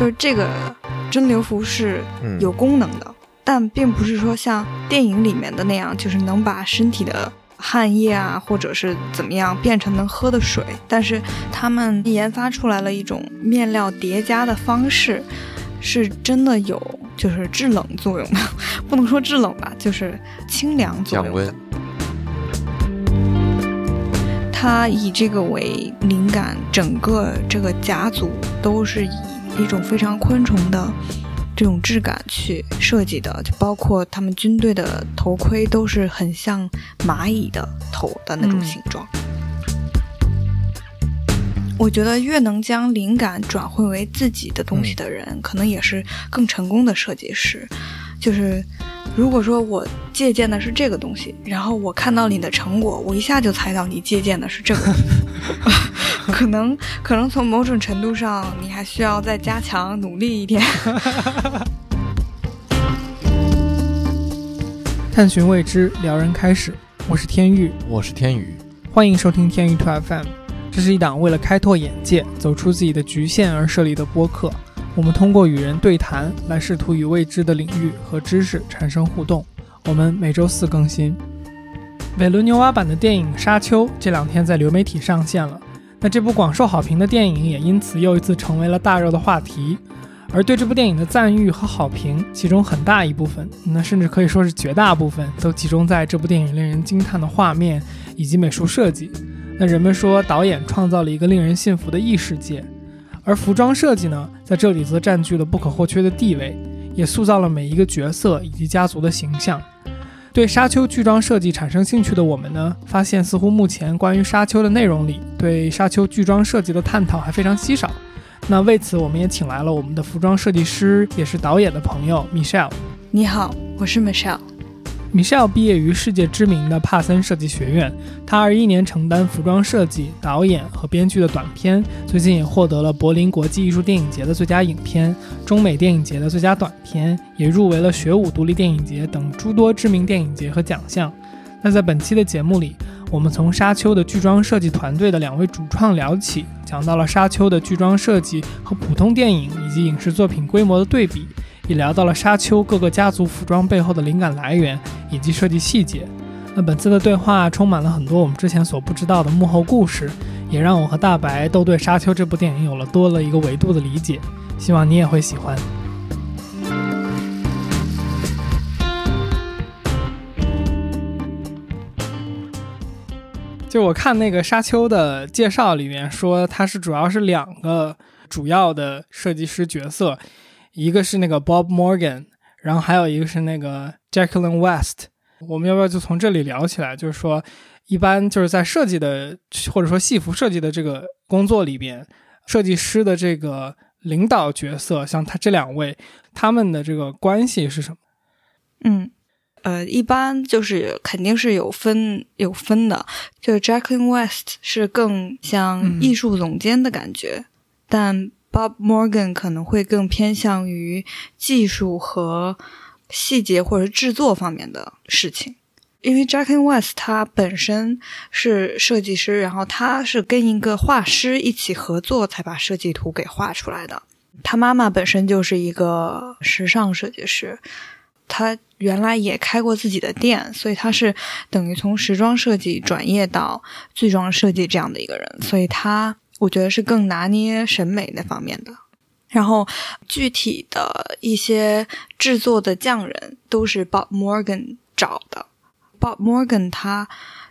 就是这个蒸馏服是嗯有功能的，但并不是说像电影里面的那样，就是能把身体的汗液啊，或者是怎么样变成能喝的水。但是他们研发出来了一种面料叠加的方式，是真的有就是制冷作用的，不能说制冷吧，就是清凉作用的降温。他以这个为灵感，整个这个甲组都是以一种非常昆虫的这种质感去设计的，就包括他们军队的头盔都是很像蚂蚁的头的那种嗯形状。我觉得越能将灵感转换为自己的东西的人，可能也是更成功的设计师。就是如果说我借鉴的是这个东西，然后我看到你的成果，我一下就猜到你借鉴的是这个 可能可能从某种程度上，你还需要再加强努力一点。探寻未知，撩人开始。我是天玉，我是天宇，欢迎收听天域兔 FM。这是一档为了开拓眼界、走出自己的局限而设立的播客。我们通过与人对谈来试图与未知的领域和知识产生互动。我们每周四更新。韦伦纽瓦版的电影《沙丘》这两天在流媒体上线了。那这部广受好评的电影也因此又一次成为了大热的话题。而对这部电影的赞誉和好评，其中很大一部分，那甚至可以说是绝大部分，都集中在这部电影令人惊叹的画面以及美术设计。那人们说，导演创造了一个令人信服的异世界，而服装设计呢，在这里则占据了不可或缺的地位，也塑造了每一个角色以及家族的形象。对沙丘剧装设计产生兴趣的我们呢，发现似乎目前关于沙丘的内容里，对沙丘剧装设计的探讨还非常稀少。那为此，我们也请来了我们的服装设计师，也是导演的朋友 Michelle。你好，我是 Michelle。Michelle 毕业于世界知名的帕森设计学院，她21年承担服装设计、导演和编剧的短片，最近也获得了柏林国际艺术电影节的最佳影片、中美电影节的最佳短片，也入围了学武独立电影节等诸多知名电影节和奖项。那在本期的节目里，我们从沙丘的剧装设计团队的两位主创聊起，讲到了沙丘的剧装设计和普通电影以及影视作品规模的对比，也聊到了沙丘各个家族服装背后的灵感来源以及设计细节。那本次的对话充满了很多我们之前所不知道的幕后故事，也让我和大白都对《沙丘》这部电影有了多了一个维度的理解。希望你也会喜欢。就我看那个沙丘的介绍里面说，它是主要是两个主要的设计师角色，一个是那个 Bob Morgan，然后还有一个是那个 Jacqueline West。我们要不要就从这里聊起来？就是说，一般就是在设计的或者说戏服设计的这个工作里边，设计师的这个领导角色，像他这两位，他们的这个关系是什么？嗯，呃，一般就是肯定是有分有分的，就是 Jacqueline West 是更像嗯艺术总监的感觉，但 Bob Morgan 可能会更偏向于技术和细节或者制作方面的事情。因为 jackson West 他本身是设计师，然后他是跟一个画师一起合作才把设计图给画出来的。他妈妈本身就是一个时尚设计师，他原来也开过自己的店，所以他是等于从时装设计转业到剧装设计这样的一个人，所以他我觉得是更拿捏审美那方面的。然后具体的一些制作的匠人都是 Bob Morgan 找的。Bob Morgan 他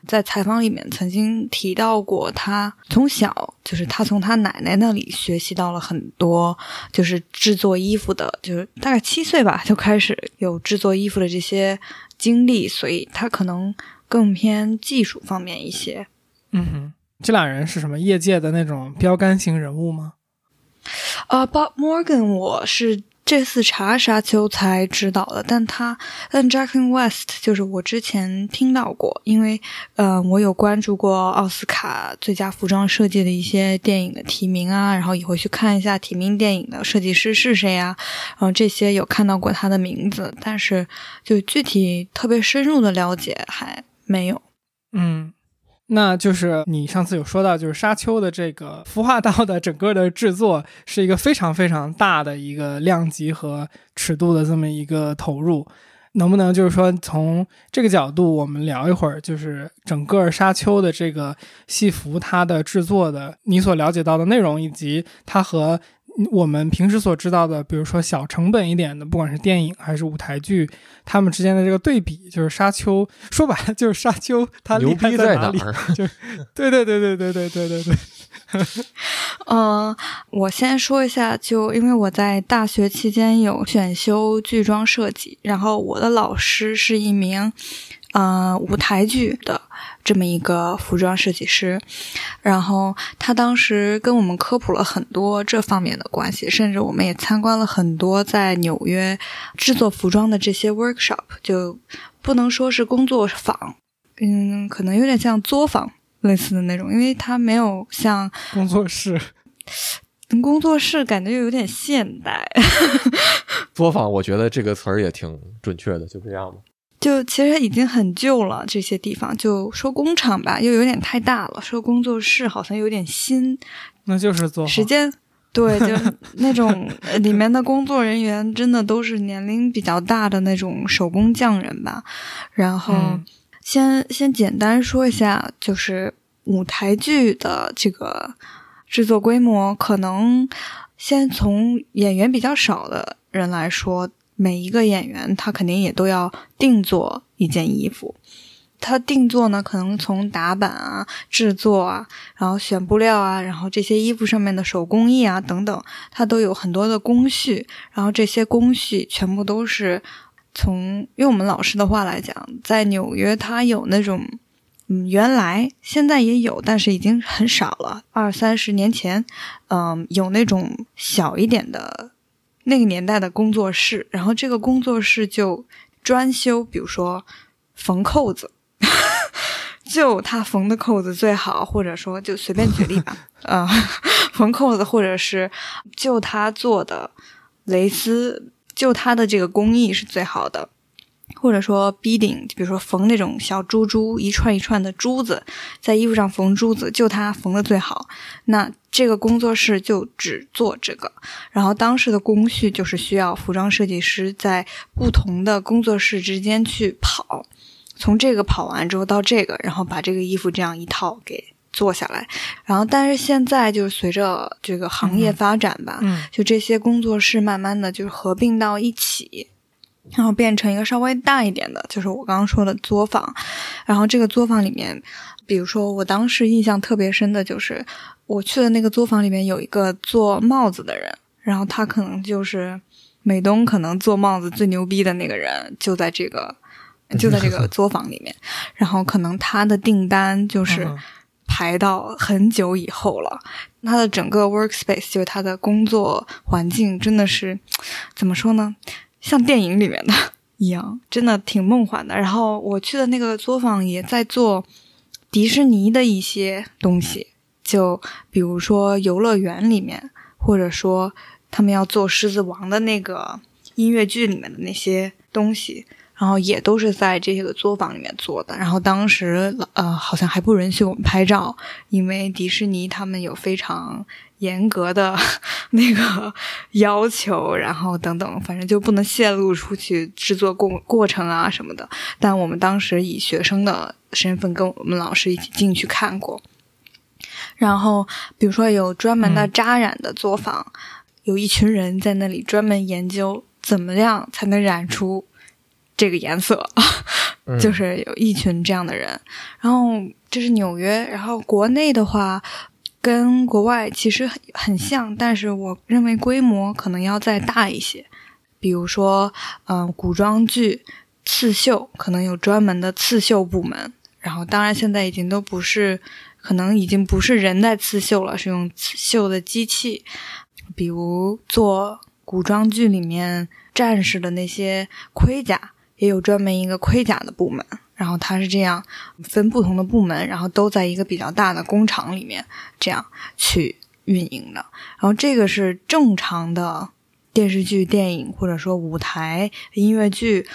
在采访里面曾经提到过，他从小就是他从他奶奶那里学习到了很多，就是制作衣服的，就是大概七岁吧就开始有制作衣服的这些经历，所以他可能更偏技术方面一些。嗯哼，这俩人是什么业界的那种标杆型人物吗？呃、b o b Morgan 我是这次查沙丘才知道的，但他但 Jacqueline West 就是我之前听到过，因为呃我有关注过奥斯卡最佳服装设计的一些电影的提名啊，然后也会去看一下提名电影的设计师是谁啊，然后这些有看到过他的名字，但是就具体特别深入的了解还没有。嗯，那就是你上次有说到，就是沙丘的这个孵化道的整个的制作是一个非常非常大的一个量级和尺度的这么一个投入。能不能就是说从这个角度，我们聊一会儿，就是整个沙丘的这个戏服它的制作的，你所了解到的内容，以及它和我们平时所知道的，比如说小成本一点的，不管是电影还是舞台剧，他们之间的这个对比，就是沙丘，说白了就是沙丘它牛逼在哪里？就对对对对对对对对对。嗯，我先说一下，就因为我在大学期间有选修剧装设计，然后我的老师是一名，呃，舞台剧的这么一个服装设计师，然后他当时跟我们科普了很多这方面的关系，甚至我们也参观了很多在纽约制作服装的这些 workshop，就不能说是工作坊，嗯，可能有点像作坊。类似的那种，因为他没有像工作室，工作室感觉又有点现代。作坊，我觉得这个词儿也挺准确的，就这样吧。就其实已经很旧了，这些地方就说工厂吧，又有点太大了；说工作室好像有点新。那就是做时间，对，就 那种里面的工作人员真的都是年龄比较大的那种手工匠人吧，然后。先先简单说一下，就是舞台剧的这个制作规模，可能先从演员比较少的人来说，每一个演员他肯定也都要定做一件衣服。他定做呢，可能从打版啊、制作啊，然后选布料啊，然后这些衣服上面的手工艺啊等等，它都有很多的工序，然后这些工序全部都是。从用我们老师的话来讲，在纽约，他有那种，嗯，原来现在也有，但是已经很少了。二三十年前，嗯，有那种小一点的，那个年代的工作室，然后这个工作室就专修，比如说缝扣子，就他缝的扣子最好，或者说就随便举例吧，嗯，缝扣子，或者是就他做的蕾丝。就他的这个工艺是最好的，或者说 beading，比如说缝那种小珠珠，一串一串的珠子，在衣服上缝珠子，就他缝的最好。那这个工作室就只做这个，然后当时的工序就是需要服装设计师在不同的工作室之间去跑，从这个跑完之后到这个，然后把这个衣服这样一套给。做下来，然后但是现在就是随着这个行业发展吧，就这些工作室慢慢的就是合并到一起，然后变成一个稍微大一点的，就是我刚刚说的作坊。然后这个作坊里面，比如说我当时印象特别深的就是我去的那个作坊里面有一个做帽子的人，然后他可能就是美东可能做帽子最牛逼的那个人，就在这个就在这个 作坊里面，然后可能他的订单就是。排到很久以后了，他的整个 workspace 就是他的工作环境，真的是怎么说呢？像电影里面的一样，真的挺梦幻的。然后我去的那个作坊也在做迪士尼的一些东西，就比如说游乐园里面，或者说他们要做《狮子王》的那个音乐剧里面的那些东西。然后也都是在这些个作坊里面做的。然后当时呃，好像还不允许我们拍照，因为迪士尼他们有非常严格的 那个要求，然后等等，反正就不能泄露出去制作过过程啊什么的。但我们当时以学生的身份跟我们老师一起进去看过。然后比如说有专门的扎染的作坊，有一群人在那里专门研究怎么样才能染出。这个颜色，就是有一群这样的人。然后这是纽约，然后国内的话跟国外其实很很像，但是我认为规模可能要再大一些。比如说，嗯，古装剧刺绣可能有专门的刺绣部门。然后，当然现在已经都不是，可能已经不是人在刺绣了，是用刺绣的机器。比如做古装剧里面战士的那些盔甲。也有专门一个盔甲的部门，然后它是这样分不同的部门，然后都在一个比较大的工厂里面这样去运营的。然后这个是正常的电视剧、电影或者说舞台音乐剧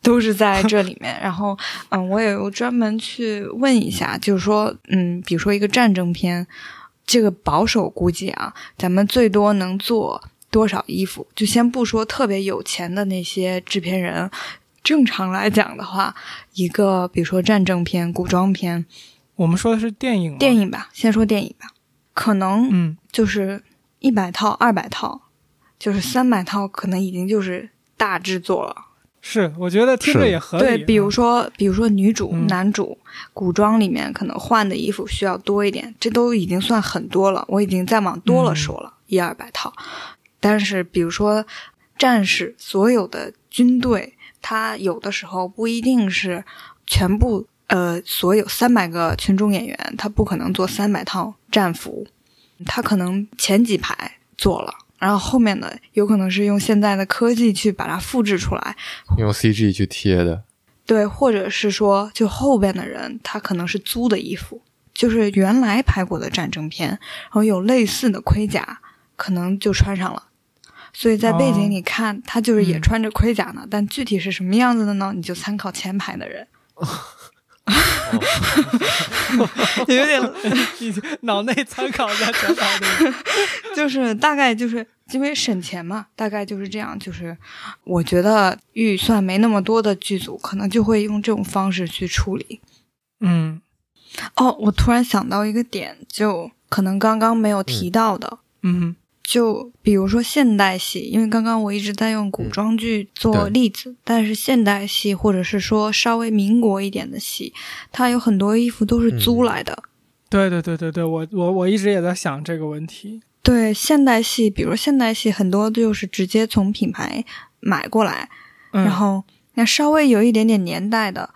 都是在这里面。然后，嗯，我也有专门去问一下，就是说，嗯，比如说一个战争片，这个保守估计啊，咱们最多能做多少衣服？就先不说特别有钱的那些制片人，正常来讲的话，一个比如说战争片、古装片，我们说的是电影，电影吧，先说电影吧，可能嗯，就是一百套、二百套，就是三百套，可能已经就是大制作了。是，我觉得听着也合理。对，比如嗯说，比如说女主、嗯男主，古装里面可能换的衣服需要多一点，这都已经算很多了。我已经再往多了说了，一二百套。但是，比如说战士，所有的军队，他有的时候不一定是全部，呃，所有三百个群众演员，他不可能做三百套战服，他可能前几排做了。然后后面的有可能是用现在的科技去把它复制出来，用 CG 去贴的，对，或者是说，就后边的人他可能是租的衣服，就是原来拍过的战争片，然后有类似的盔甲，可能就穿上了。所以在背景里看，他就是也嗯穿着盔甲呢，但具体是什么样子的呢？你就参考前排的人，有点 已经脑内参考一下前排的人。就是大概就是因为省钱嘛，大概就是这样。就是我觉得预算没那么多的剧组，可能就会用这种方式去处理。嗯哦，我突然想到一个点，就可能刚刚没有提到的，嗯就比如说现代戏，因为刚刚我一直在用古装剧做例子，但是现代戏或者是说稍微民国一点的戏，它有很多衣服都是租来的。对对对对对，我我我一直也在想这个问题。对现代戏，比如现代戏很多就是直接从品牌买过来，嗯、然后那稍微有一点点年代的，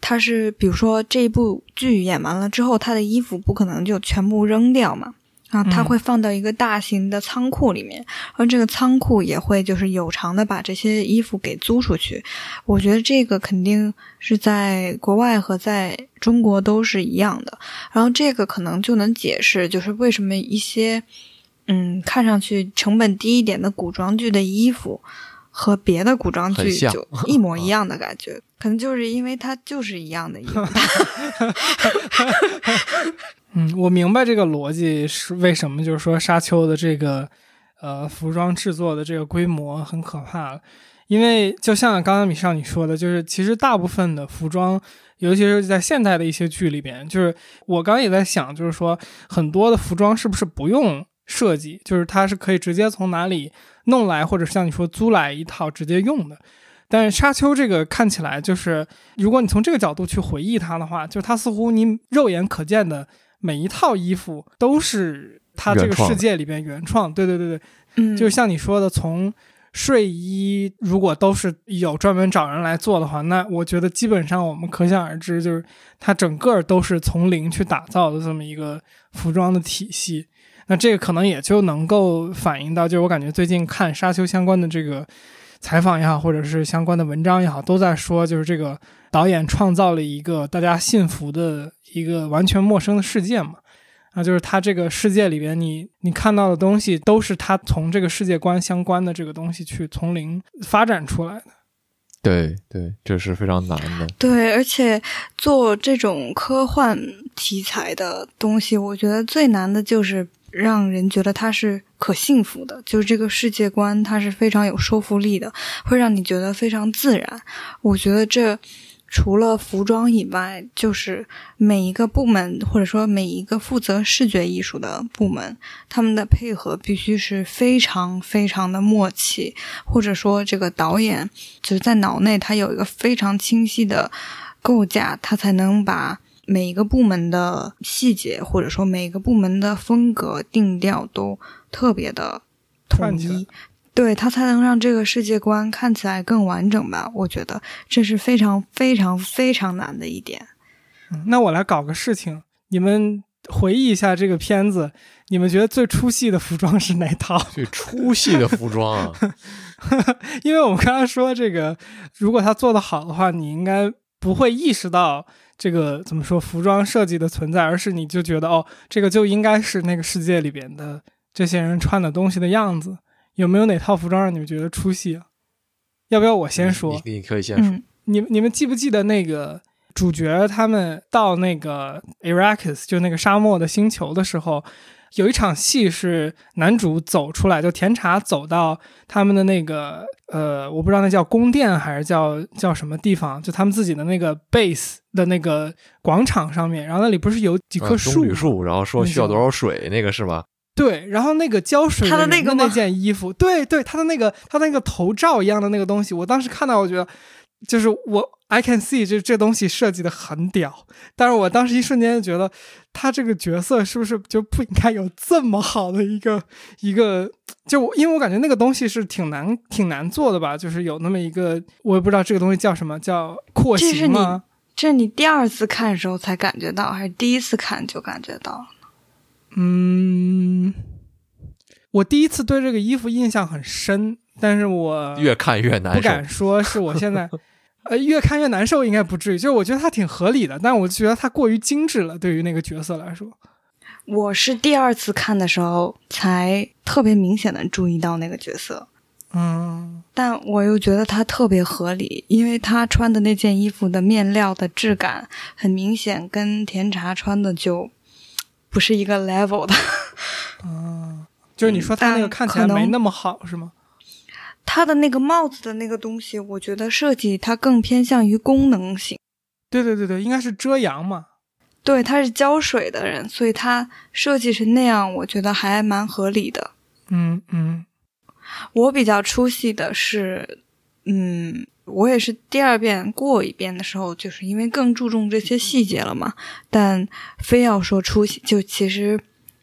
它是比如说这一部剧演完了之后，他的衣服不可能就全部扔掉嘛，然后他嗯会放到一个大型的仓库里面，而这个仓库也会就是有偿的把这些衣服给租出去。我觉得这个肯定是在国外和在中国都是一样的，然后这个可能就能解释就是为什么一些嗯看上去成本低一点的古装剧的衣服。和别的古装剧就一模 一样的感觉，可能就是因为它就是一样的衣服。嗯，我明白这个逻辑是为什么，就是说沙丘的这个呃服装制作的这个规模很可怕了，因为就像刚刚米少你说的，就是其实大部分的服装，尤其是在现代的一些剧里边，就是我刚刚也在想，就是说很多的服装是不是不用设计，就是它是可以直接从哪里弄来，或者像你说租来一套直接用的。但是沙丘这个看起来就是，如果你从这个角度去回忆它的话，就它似乎你肉眼可见的每一套衣服都是他这个世界里边原创。对对对对，嗯，就像你说的，从睡衣如果都是有专门找人来做的话，那我觉得基本上我们可想而知，就是它整个都是从零去打造的这么一个服装的体系。那这个可能也就能够反映到，就是我感觉最近看沙丘相关的这个采访也好，或者是相关的文章也好，都在说，就是这个导演创造了一个大家信服的一个完全陌生的世界嘛。啊，就是他这个世界里边你，你看到的东西都是他从这个世界观相关的这个东西去从零发展出来的。对对，这是非常难的。对，而且做这种科幻题材的东西，我觉得最难的就是让人觉得它是可信服的，就是这个世界观它是非常有说服力的，会让你觉得非常自然。我觉得这除了服装以外，就是每一个部门或者说每一个负责视觉艺术的部门，他们的配合必须是非常非常的默契，或者说这个导演就是在脑内他有一个非常清晰的构架，他才能把每一个部门的细节或者说每一个部门的风格定调都特别的统一。对他才能让这个世界观看起来更完整吧？我觉得这是非常非常非常难的一点。嗯那我来搞个事情，你们回忆一下这个片子，你们觉得最出戏的服装是哪套？最出戏的服装啊，因为我们刚刚说这个，如果他做的好的话，你应该不会意识到这个怎么说服装设计的存在，而是你就觉得哦，这个就应该是那个世界里边的这些人穿的东西的样子。有没有哪套服装让你们觉得出戏啊？要不要我先说？你你可以先说。嗯，你你们记不记得那个主角他们到那个 Arrakis 就那个沙漠的星球的时候，有一场戏是男主走出来，就甜茶走到他们的那个呃，我不知道那叫宫殿还是叫叫什么地方，就他们自己的那个 base 的那个广场上面，然后那里不是有几棵？棕榈树，然后说需要多少水，那个是吗？对，然后那个浇水他的那那个那件衣服，对对，他的那个他的那个头罩一样的那个东西，我当时看到，我觉得就是我 I can see 这这东西设计的很屌，但是我当时一瞬间就觉得他这个角色是不是就不应该有这么好的一个一个，就因为我感觉那个东西是挺难挺难做的吧，就是有那么一个我也不知道这个东西叫什么，叫廓形吗？这是你第二次看的时候才感觉到，还是第一次看就感觉到了？嗯，我第一次对这个衣服印象很深，但是我越看越难受。不敢说是我现在，呃，越看越难受，应该不至于。就是我觉得它挺合理的，但我觉得它过于精致了，对于那个角色来说。我是第二次看的时候才特别明显的注意到那个角色，嗯但我又觉得他特别合理，因为他穿的那件衣服的面料的质感很明显跟甜茶穿的就不是一个 level 的。嗯，就是你说他那个看起来没那么好，是吗？他的那个帽子的那个东西，我觉得设计它更偏向于功能性。对对对对，应该是遮阳嘛。对，他是浇水的人，所以他设计成那样，我觉得还蛮合理的。嗯嗯我比较出戏的是，嗯，我也是第二遍过一遍的时候，就是因为更注重这些细节了嘛。但非要说出戏，就其实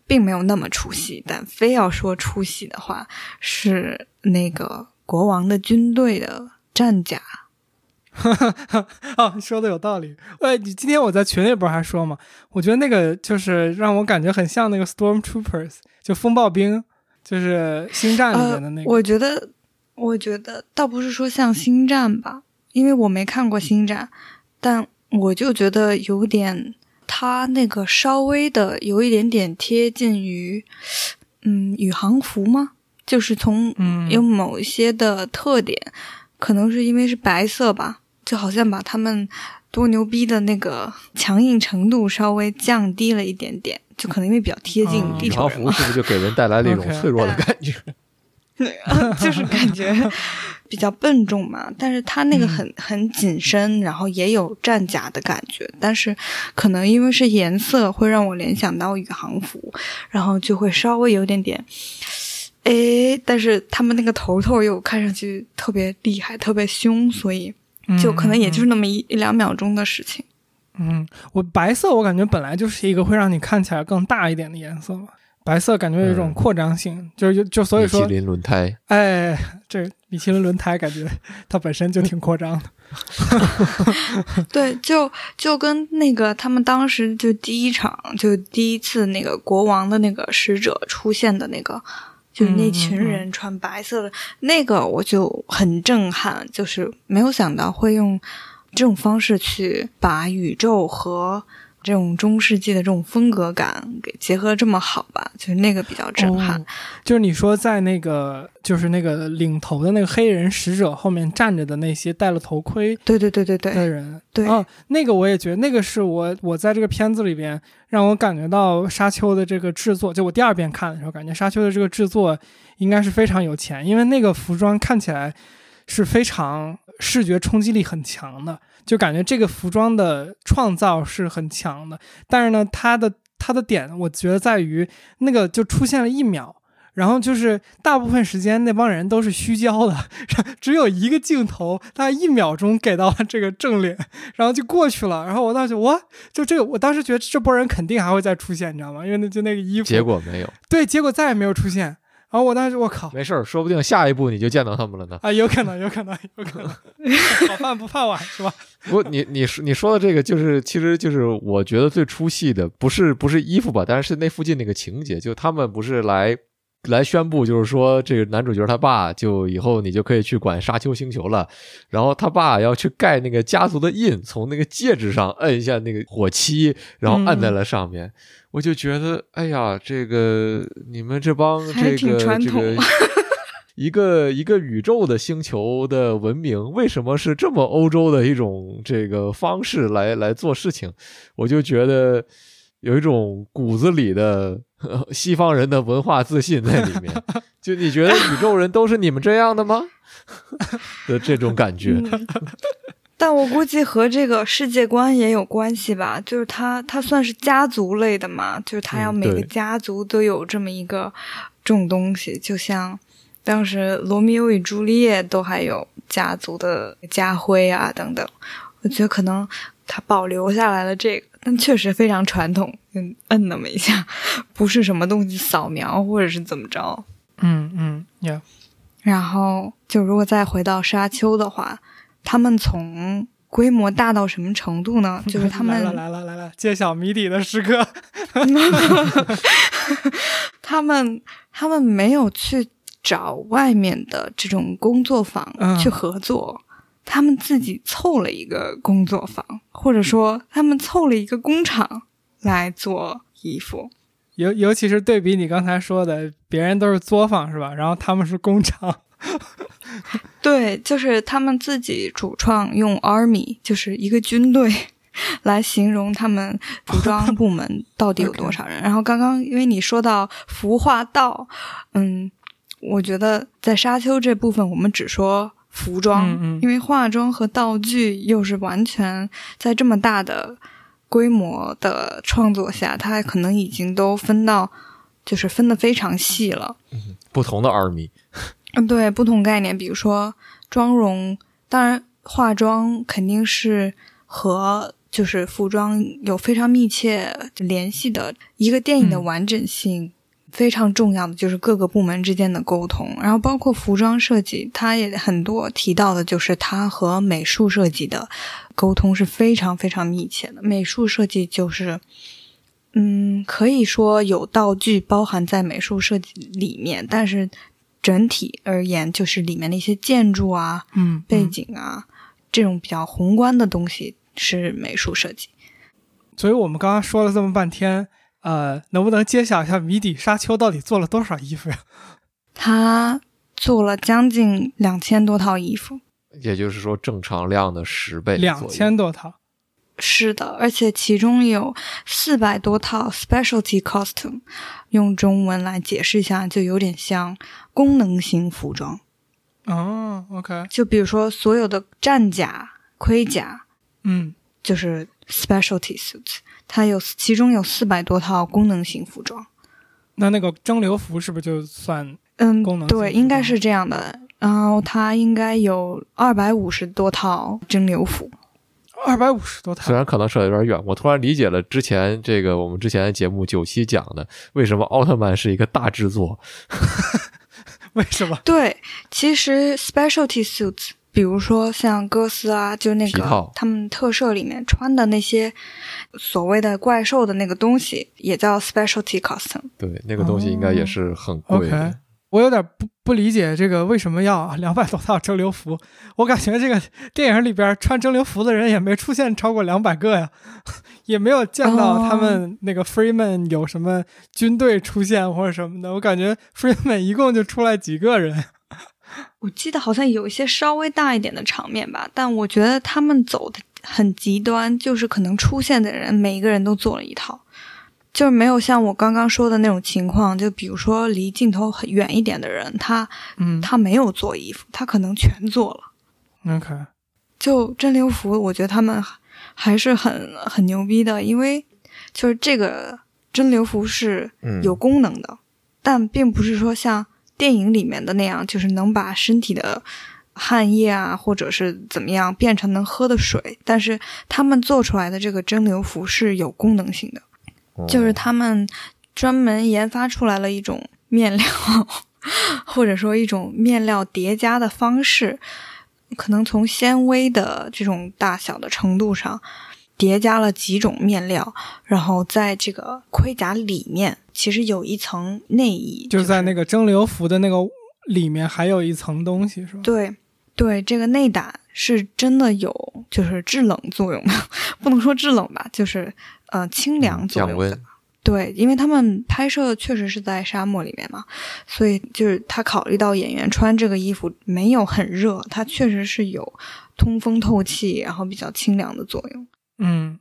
并没有那么出戏。但非要说出戏的话，是那个国王的军队的战甲。哦，说的有道理。哎，你今天我在群里不是还说嘛？我觉得那个就是让我感觉很像那个 Stormtroopers，就风暴兵，就是星战里面的那个。呃。我觉得，我觉得倒不是说像星战吧，因为我没看过星战，但我就觉得有点，它那个稍微的有一点点贴近于，嗯，宇航服吗？就是从嗯有某一些的特点，可能是因为是白色吧，就好像把他们多牛逼的那个强硬程度稍微降低了一点点，就可能因为比较贴近宇航服。是不是就给人带来了一种脆弱的感觉？就是感觉 比较笨重嘛，但是它那个很很紧身，然后也有战甲的感觉，但是可能因为是颜色会让我联想到宇航服，然后就会稍微有点点，哎，但是他们那个头头又看上去特别厉害，特别凶，所以就可能也就是那么一一两秒钟的事情。嗯，我白色我感觉本来就是一个会让你看起来更大一点的颜色嘛。白色感觉有一种嗯。扩张性，就是就所以说米其，林轮胎，哎，这米其林轮胎感觉它本身就挺扩张的。对，就就跟那个他们当时就第一场就第一次那个国王的那个使者出现的那个，就是那群人穿白色的、那个，我就很震撼，就是没有想到会用这种方式去把宇宙和这种中世纪的这种风格感给结合得这么好吧，就是那个比较震撼。哦就是你说在那个就是那个领头的那个黑人使者后面站着的那些戴了头盔对对对对对，的人，对。哦，那个我也觉得那个是我我在这个片子里边让我感觉到沙丘的这个制作，就我第二遍看的时候，感觉沙丘的这个制作应该是非常有钱，因为那个服装看起来是非常视觉冲击力很强的，就感觉这个服装的创造是很强的，但是呢，它的它的点我觉得在于那个就出现了一秒。然后就是大部分时间那帮人都是虚焦的，只有一个镜头，大概一秒钟给到了这个正脸，然后就过去了。然后我当时我就这个，我当时觉得这波人肯定还会再出现，你知道吗？因为那就那个衣服，结果没有。对，结果再也没有出现。然后我当时我靠没事儿，说不定下一步你就见到他们了呢。啊，有可能，有可能，有可能，好饭不怕晚是吧？不，你你说你说的这个，就是其实就是我觉得最出戏的，不是不是衣服吧，但是是那附近那个情节，就他们不是来来宣布，就是说这个男主角他爸就以后你就可以去管沙丘星球了，然后他爸要去盖那个家族的印，从那个戒指上摁一下那个火漆，然后按在了上面。我就觉得，哎呀，这个你们这帮这个传统这 个 一个一个宇宙的星球的文明，为什么是这么欧洲的一种这个方式来来做事情？我就觉得有一种骨子里的西方人的文化自信在里面。就你觉得宇宙人都是你们这样的吗？的这种感觉。但我估计和这个世界观也有关系吧，就是它它算是家族类的嘛，就是它要每个家族都有这么一个这种东西，就像当时罗密欧与朱丽叶都还有家族的家徽啊等等，我觉得可能它保留下来了这个，但确实非常传统，嗯，摁那么一下，不是什么东西扫描或者是怎么着，嗯嗯，yeah，然后就如果再回到沙丘的话。他们从规模大到什么程度呢？就是他们来了来了来了，揭晓谜底的时刻。他们他们没有去找外面的这种工作坊去合作，他们自己凑了一个工作坊，或者说他们凑了一个工厂来做衣服。尤尤其是对比你刚才说的，别人都是作坊是吧？然后他们是工厂。对，就是他们自己主创用 army，就是一个军队，来形容他们服装部门到底有多少人。然后刚刚因为你说到服化道，嗯，我觉得在沙丘这部分我们只说服装，因为化妆和道具又是完全在这么大的规模的创作下，它可能已经都分到，就是分的非常细了。嗯，不同的 army。嗯，对，不同概念，比如说妆容，当然化妆肯定是和就是服装有非常密切联系的。一个电影的完整性非常重要的就是各个部门之间的沟通，然后包括服装设计，它也很多提到的就是它和美术设计的沟通是非常非常密切的。美术设计就是，嗯，可以说有道具包含在美术设计里面，但是。整体而言，就是里面的一些建筑啊、嗯，背景啊，这种比较宏观的东西是美术设计。所以我们刚刚说了这么半天，呃，能不能揭晓一下谜底？沙丘到底做了多少衣服呀？他做了将近两千多套衣服，也就是说正常量的十倍。两千多套。是的，而且其中有四百多套 specialty costume，用中文来解释一下，就有点像功能型服装。哦，OK，就比如说所有的战甲、盔甲，嗯，就是 specialty suits，它有其中有四百多套功能型服装。那那个蒸馏服是不是就算嗯功能？对，应该是这样的。然后它应该有二百五十多套蒸馏服。二百五十多套，虽然可能说的有点远，我突然理解了之前这个我们之前的节目九期讲的为什么奥特曼是一个大制作。为什么？对，其实 specialty suits，比如说像哥斯啊，就那个他们特摄里面穿的那些所谓的怪兽的那个东西，也叫 specialty costume。对，那个东西应该也是很贵的。我有点不不理解这个为什么要 两百多套蒸馏服？我感觉这个电影里边穿蒸馏服的人也没出现超过两百个呀，也没有见到他们那个 Freeman 有什么军队出现或者什么的。我感觉 Freeman 一共就出来几个人。我记得好像有一些稍微大一点的场面吧，但我觉得他们走的很极端，就是可能出现的人每一个人都做了一套。就是没有像我刚刚说的那种情况，就比如说离镜头很远一点的人，他，嗯，他没有做衣服，他可能全做了。OK，就蒸馏服，我觉得他们还是很很牛逼的，因为就是这个蒸馏服是有功能的，但并不是说像电影里面的那样，就是能把身体的汗液啊，或者是怎么样变成能喝的水。但是他们做出来的这个蒸馏服是有功能性的。就是他们专门研发出来了一种面料，或者说一种面料叠加的方式，可能从纤维的这种大小的程度上叠加了几种面料，然后在这个盔甲里面其实有一层内衣，就是在那个蒸馏服的那个里面还有一层东西，是吧？对对，这个内胆是真的有就是制冷作用的，不能说制冷吧，就是。呃，清凉作用的，对，因为他们拍摄确实是在沙漠里面嘛，所以就是他考虑到演员穿这个衣服没有很热，它确实是有通风透气，然后比较清凉的作用。嗯。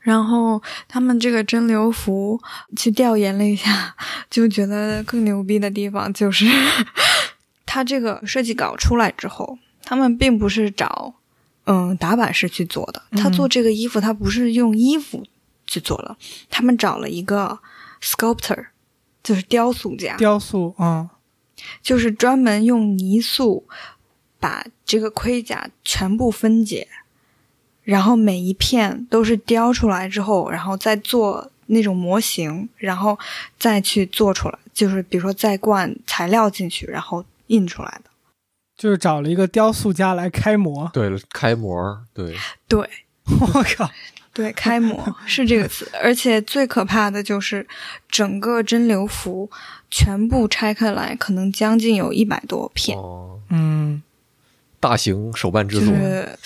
然后他们这个蒸馏服去调研了一下，就觉得更牛逼的地方就是，他这个设计稿出来之后，他们并不是找嗯打版师去做的，他做这个衣服，他不是用衣服去做了，他们找了一个 sculptor，就是雕塑家，雕塑啊，就是专门用泥塑把这个盔甲全部分解，然后每一片都是雕出来之后，然后再做那种模型，然后再去做出来，就是比如说再灌材料进去，然后印出来的。就是找了一个雕塑家来开模。对了，开模，对，对 我靠，对，开模是这个词，而且最可怕的就是整个蒸馏服全部拆开来，可能将近有一百多片。哦，嗯大型手办制就作，是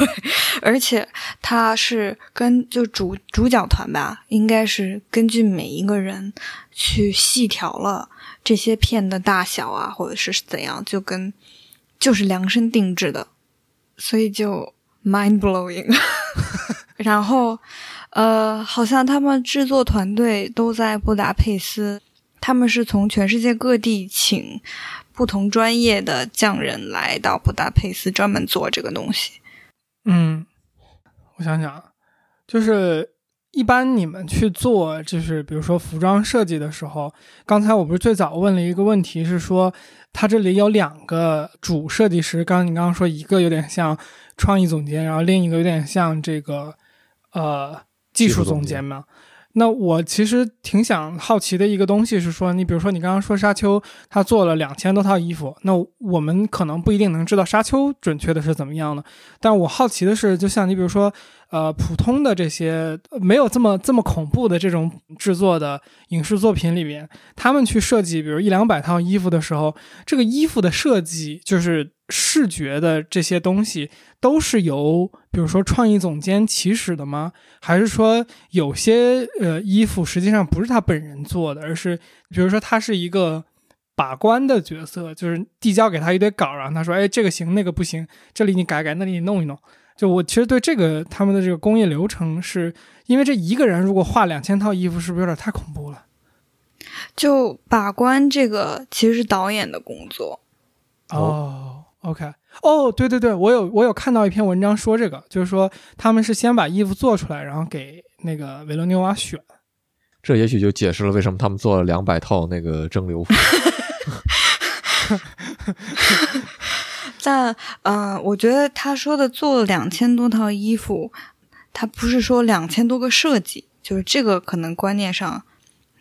对，而且他是跟就主主角团吧，应该是根据每一个人去细调了这些片的大小啊，或者是怎样，就跟就是量身定制的，所以就 mind blowing。然后，呃，好像他们制作团队都在布达佩斯，他们是从全世界各地请不同专业的匠人来到布达佩斯，专门做这个东西。嗯，我想想啊，就是一般你们去做，就是比如说服装设计的时候，刚才我不是最早问了一个问题，是说他这里有两个主设计师，刚刚你刚刚说一个有点像创意总监，然后另一个有点像这个呃技术总监嘛。那我其实挺想好奇的一个东西是说，你比如说你刚刚说沙丘他做了两千多套衣服，那我们可能不一定能知道沙丘准确的是怎么样的，但我好奇的是，就像你比如说，呃，普通的这些没有这么这么恐怖的这种制作的影视作品里面，他们去设计，比如一两百套衣服的时候，这个衣服的设计就是视觉的这些东西，都是由比如说创意总监起始的吗？还是说有些呃衣服实际上不是他本人做的，而是比如说他是一个把关的角色，就是递交给他一堆稿，然后他说，哎，这个行，那个不行，这里你改改，那里你弄一弄。就我其实对这个他们的这个工业流程是，因为这一个人如果画两千套衣服，是不是有点太恐怖了？就把关这个其实是导演的工作，哦，OK，哦，对对对，我有我有看到一篇文章说这个，就是说他们是先把衣服做出来，然后给那个维罗纽瓦选。这也许就解释了为什么他们做了两百套那个蒸馏服。但呃，我觉得他说的做了两千多套衣服，他不是说两千多个设计，就是这个可能观念上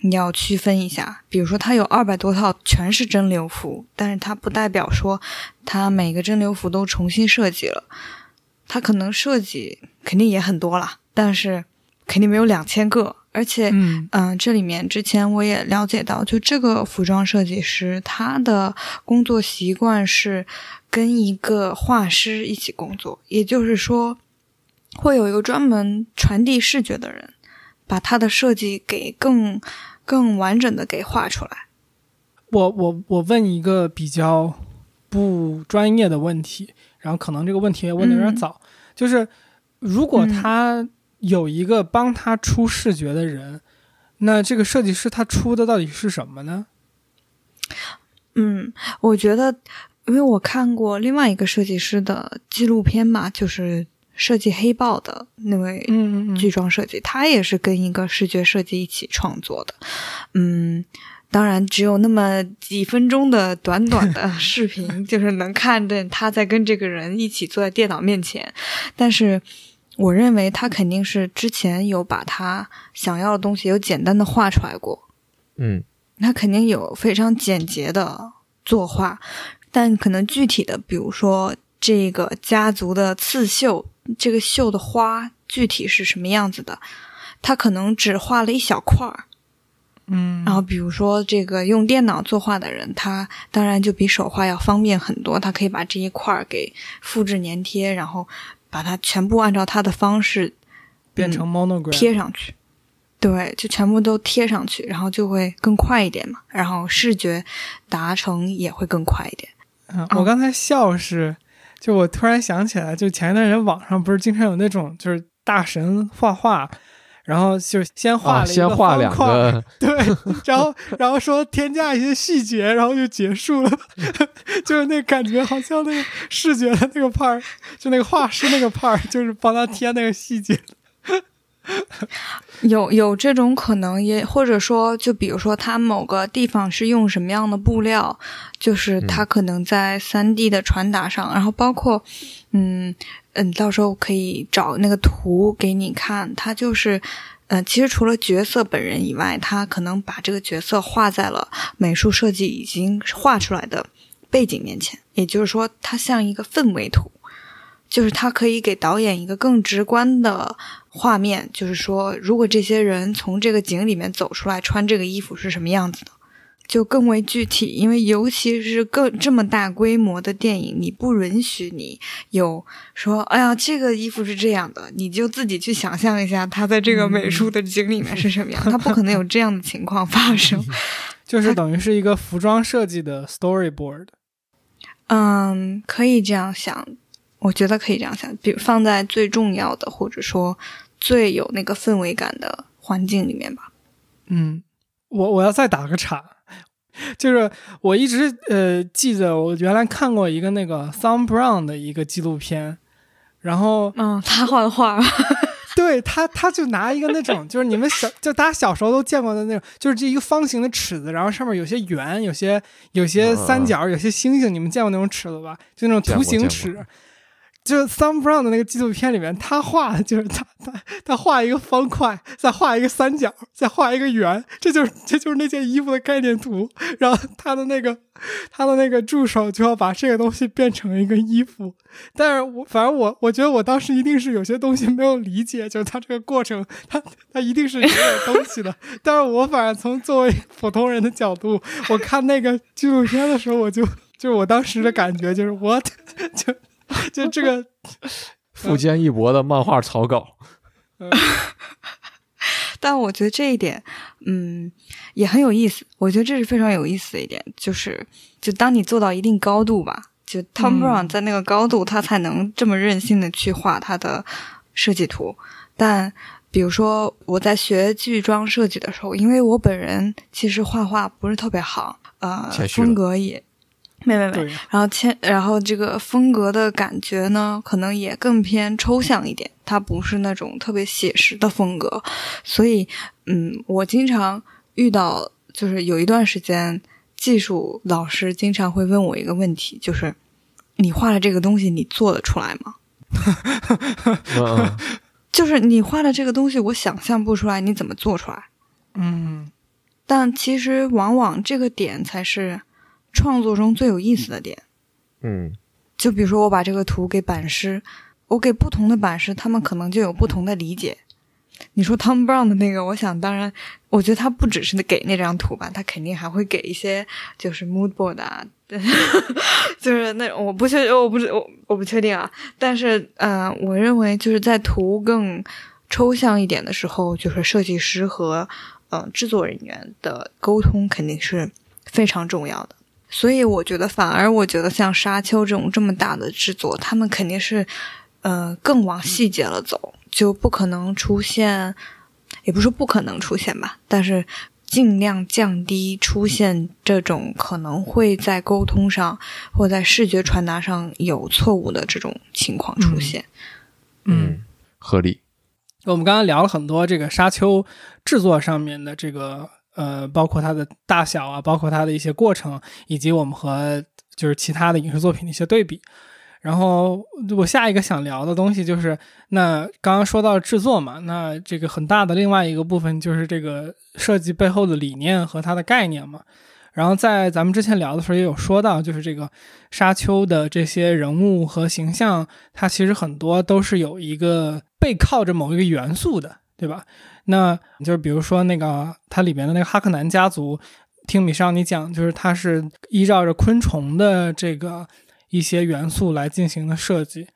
你要区分一下。比如说，他有二百多套全是蒸馏服，但是它不代表说他每个蒸馏服都重新设计了，他可能设计肯定也很多啦，但是肯定没有两千个。而且，嗯嗯，这里面之前我也了解到，就这个服装设计师，他的工作习惯是跟一个画师一起工作，也就是说，会有一个专门传递视觉的人，把他的设计给更更完整的给画出来。我我我问一个比较不专业的问题，然后可能这个问题也问的有点嗯早，就是如果嗯他有一个帮他出视觉的人，那这个设计师他出的到底是什么呢？嗯，我觉得，因为我看过另外一个设计师的纪录片嘛，就是设计黑豹的那位嗯嗯剧装设计，他也是跟一个视觉设计一起创作的。嗯，当然只有那么几分钟的短短的 视频，就是能看见他在跟这个人一起坐在电脑面前。但是，我认为他肯定是之前有把他想要的东西有简单的画出来过。嗯，他肯定有非常简洁的作画，但可能具体的，比如说这个家族的刺绣，这个绣的花具体是什么样子的，他可能只画了一小块儿。嗯，然后比如说这个用电脑作画的人，他当然就比手画要方便很多，他可以把这一块儿给复制粘贴，然后把它全部按照他的方式变成 monogram 贴上去。对，就全部都贴上去，然后就会更快一点嘛，然后视觉达成也会更快一点。嗯，我刚才笑是，就我突然想起来，就前一段时间网上不是经常有那种就是大神画画，然后就先画啊，了一先画两方块，个，对，然后然后说添加一些细节，然后就结束了，就是那感觉好像那个视觉的那个 part，就那个画师那个 part，就是帮他添那个细节。有有这种可能也，或者说，就比如说，它某个地方是用什么样的布料，就是它可能在三 D 的传达上，然后包括，嗯嗯，到时候可以找那个图给你看，它就是，呃，其实除了角色本人以外，它可能把这个角色画在了美术设计已经画出来的背景面前，也就是说，它像一个氛围图。就是它可以给导演一个更直观的画面，就是说，如果这些人从这个井里面走出来，穿这个衣服是什么样子的，就更为具体。因为尤其是更这么大规模的电影，你不允许你有说，哎呀，这个衣服是这样的，你就自己去想象一下，他在这个美术的井里面是什么样，他不可能有这样的情况发生。就是等于是一个服装设计的 storyboard。嗯，可以这样想，我觉得可以这样想，比如放在最重要的，或者说最有那个氛围感的环境里面吧。嗯，我我要再打个岔，就是我一直呃记得我原来看过一个那个 Sam Brown 的一个纪录片，然后嗯，他画的画，对他他就拿一个那种就是你们小 就大家小时候都见过的那种，就是这一个方形的尺子，然后上面有些圆，有些有些三角，有些星星，你们见过那种尺子吧？就那种图形见尺过。就是 Sam Brown 的那个纪录片里面，他画的就是他他他画一个方块，再画一个三角，再画一个圆，这就是这就是那件衣服的概念图。然后他的那个他的那个助手就要把这个东西变成一个衣服。但是我反正我我觉得我当时一定是有些东西没有理解，就是他这个过程，他他一定是有点东西的。但是我反正从作为普通人的角度，我看那个纪录片的时候，我就就我当时的感觉就是我就 就这个。富坚义博的漫画草稿，但我觉得这一点，嗯，也很有意思。我觉得这是非常有意思的一点，就是就当你做到一定高度吧，就 Tom 嗯 Brown 在那个高度，他才能这么任性的去画他的设计图。但比如说我在学剧装设计的时候，因为我本人其实画画不是特别好，呃风格也没没没，然后签，然后这个风格的感觉呢，可能也更偏抽象一点，它不是那种特别写实的风格，所以，嗯，我经常遇到，就是有一段时间，技术老师经常会问我一个问题，就是你画的这个东西，你做得出来吗？嗯，就是你画的这个东西，我想象不出来，你怎么做出来？嗯。但其实往往这个点才是创作中最有意思的点。嗯，就比如说我把这个图给版师，我给不同的版师，他们可能就有不同的理解。你说 Tom Brown 的那个，我想当然，我觉得他不只是给那张图吧，他肯定还会给一些就是 mood board 啊，就是那种我不确我不是我我不确定啊，但是呃，我认为就是在图更抽象一点的时候，就是设计师和嗯、呃、制作人员的沟通肯定是非常重要的。所以我觉得，反而我觉得像《沙丘》这种这么大的制作，他们肯定是，呃，更往细节了走，就不可能出现，也不是不可能出现吧，但是尽量降低出现这种可能会在沟通上或在视觉传达上有错误的这种情况出现。嗯，合理。我们刚刚聊了很多这个沙丘制作上面的这个呃，包括它的大小啊，包括它的一些过程，以及我们和就是其他的影视作品的一些对比。然后我下一个想聊的东西就是，那刚刚说到制作嘛，那这个很大的另外一个部分就是这个设计背后的理念和它的概念嘛。然后在咱们之前聊的时候也有说到，就是这个沙丘的这些人物和形象，它其实很多都是有一个背靠着某一个元素的，对吧？那就是比如说那个它里面的那个哈克南家族，听米少你讲，就是它是依照着昆虫的这个一些元素来进行的设计。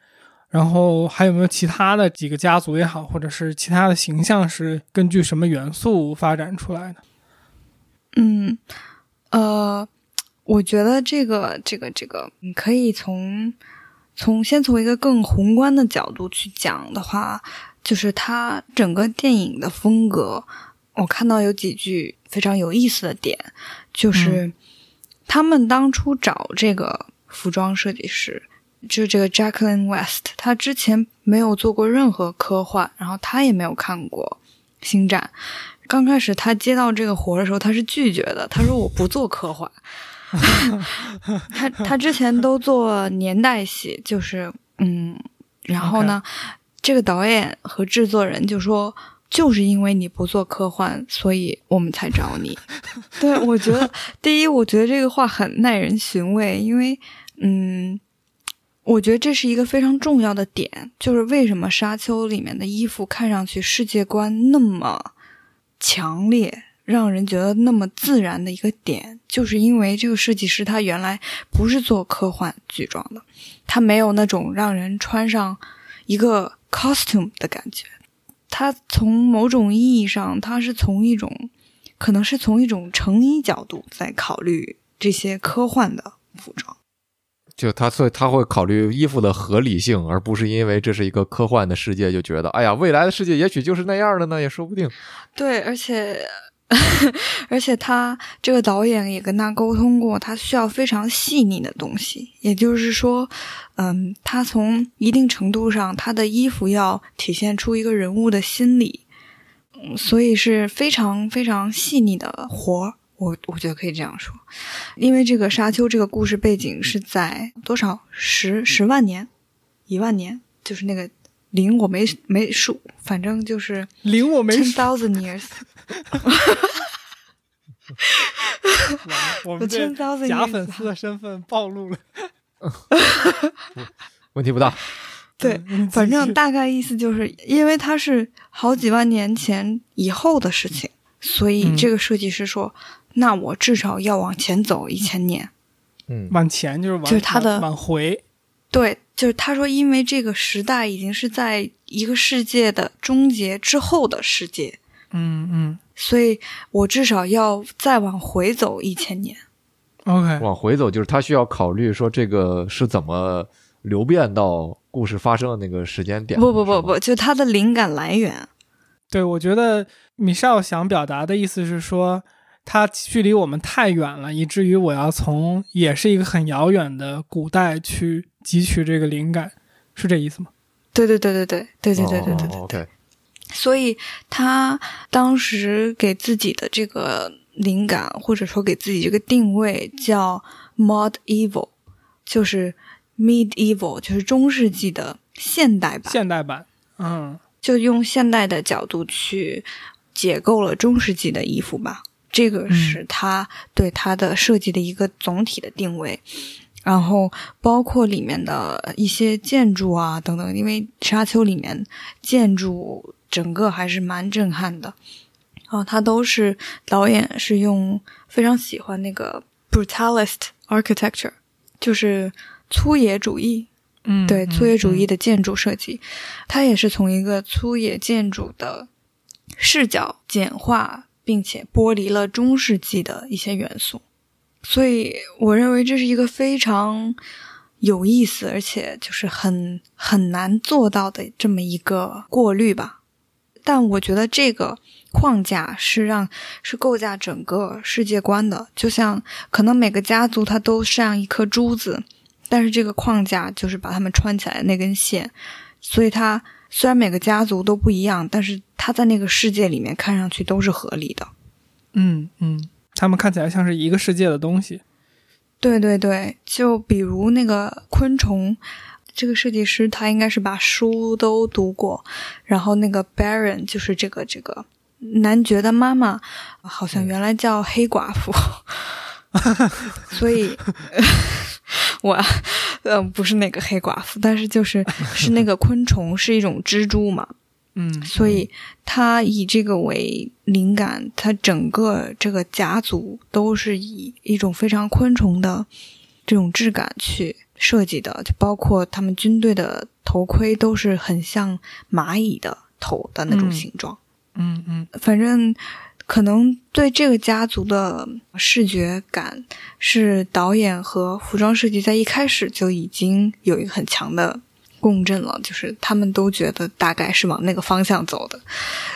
然后还有没有其他的几个家族也好，或者是其他的形象是根据什么元素发展出来的？嗯，呃，我觉得这个这个这个，你可以从从先从一个更宏观的角度去讲的话，就是它整个电影的风格，我看到有几句非常有意思的点，就是他们当初找这个服装设计师。就是这个 Jacqueline West，他之前没有做过任何科幻，然后他也没有看过《星战》。刚开始他接到这个活的时候，他是拒绝的。他说：“我不做科幻。” 他他之前都做年代戏，就是嗯，然后呢，这个导演和制作人就说：“就是因为你不做科幻，所以我们才找你。”对我觉得，第一，我觉得这个话很耐人寻味，因为嗯。我觉得这是一个非常重要的点，就是为什么《沙丘》里面的衣服看上去世界观那么强烈，让人觉得那么自然的一个点，就是因为这个设计师他原来不是做科幻剧装的，他没有那种让人穿上一个 costume 的感觉，他从某种意义上，他是从一种可能是从一种成衣角度在考虑这些科幻的服装。就他，所以他会考虑衣服的合理性，而不是因为这是一个科幻的世界，就觉得哎呀，未来的世界也许就是那样的呢，也说不定。对，而且 而且他这个导演也跟他沟通过，他需要非常细腻的东西，也就是说，嗯，他从一定程度上，他的衣服要体现出一个人物的心理，嗯，所以是非常非常细腻的活儿。我我觉得可以这样说，因为这个沙丘这个故事背景是在多少十十万年，一万年，就是那个零我没没数，反正就是零我没 ten thousand years。我们这假粉丝的身份暴露了，问题不大。对，反正大概意思就是因为它是好几万年前以后的事情，所以这个设计师说。那我至少要往前走一千年，嗯，往前就是往就是他的往回，对，就是他说，因为这个时代已经是在一个世界的终结之后的世界，嗯嗯，所以我至少要再往回走一千年。OK，往回走就是他需要考虑说这个是怎么流变到故事发生的那个时间点。不不不不，就他的灵感来源。对，我觉得米少想表达的意思是说。它距离我们太远了，以至于我要从也是一个很遥远的古代去汲取这个灵感，是这意思吗？对对对对对对对对对对对。所以他当时给自己的这个灵感，或者说给自己这个定位叫 Mod Evil，就是 Medieval，就是中世纪的现代版。现代版，嗯，就用现代的角度去解构了中世纪的衣服吧。这个是他对他的设计的一个总体的定位，然后包括里面的一些建筑啊等等，因为沙丘里面建筑整个还是蛮震撼的，然后他都是导演是用非常喜欢那个 brutalist architecture，就是粗野主义，嗯，对粗野主义的建筑设计，他也是从一个粗野建筑的视角简化。并且剥离了中世纪的一些元素，所以我认为这是一个非常有意思，而且就是很很难做到的这么一个过滤吧。但我觉得这个框架是让是构架整个世界观的，就像可能每个家族它都像一颗珠子，但是这个框架就是把它们穿起来的那根线，所以它。虽然每个家族都不一样，但是它在那个世界里面看上去都是合理的。嗯嗯，他们看起来像是一个世界的东西。对对对，就比如那个昆虫，这个设计师他应该是把书都读过。然后那个 Baron 就是这个这个男爵的妈妈，好像原来叫黑寡妇，所以。我，嗯，不是那个黑寡妇，但是就是 是那个昆虫，是一种蜘蛛嘛，嗯，所以他以这个为灵感，他整个这个家族都是以一种非常昆虫的这种质感去设计的，就包括他们军队的头盔都是很像蚂蚁的头的那种嗯形状。嗯嗯反正可能对这个家族的视觉感是导演和服装设计在一开始就已经有一个很强的共振了，就是他们都觉得大概是往那个方向走的，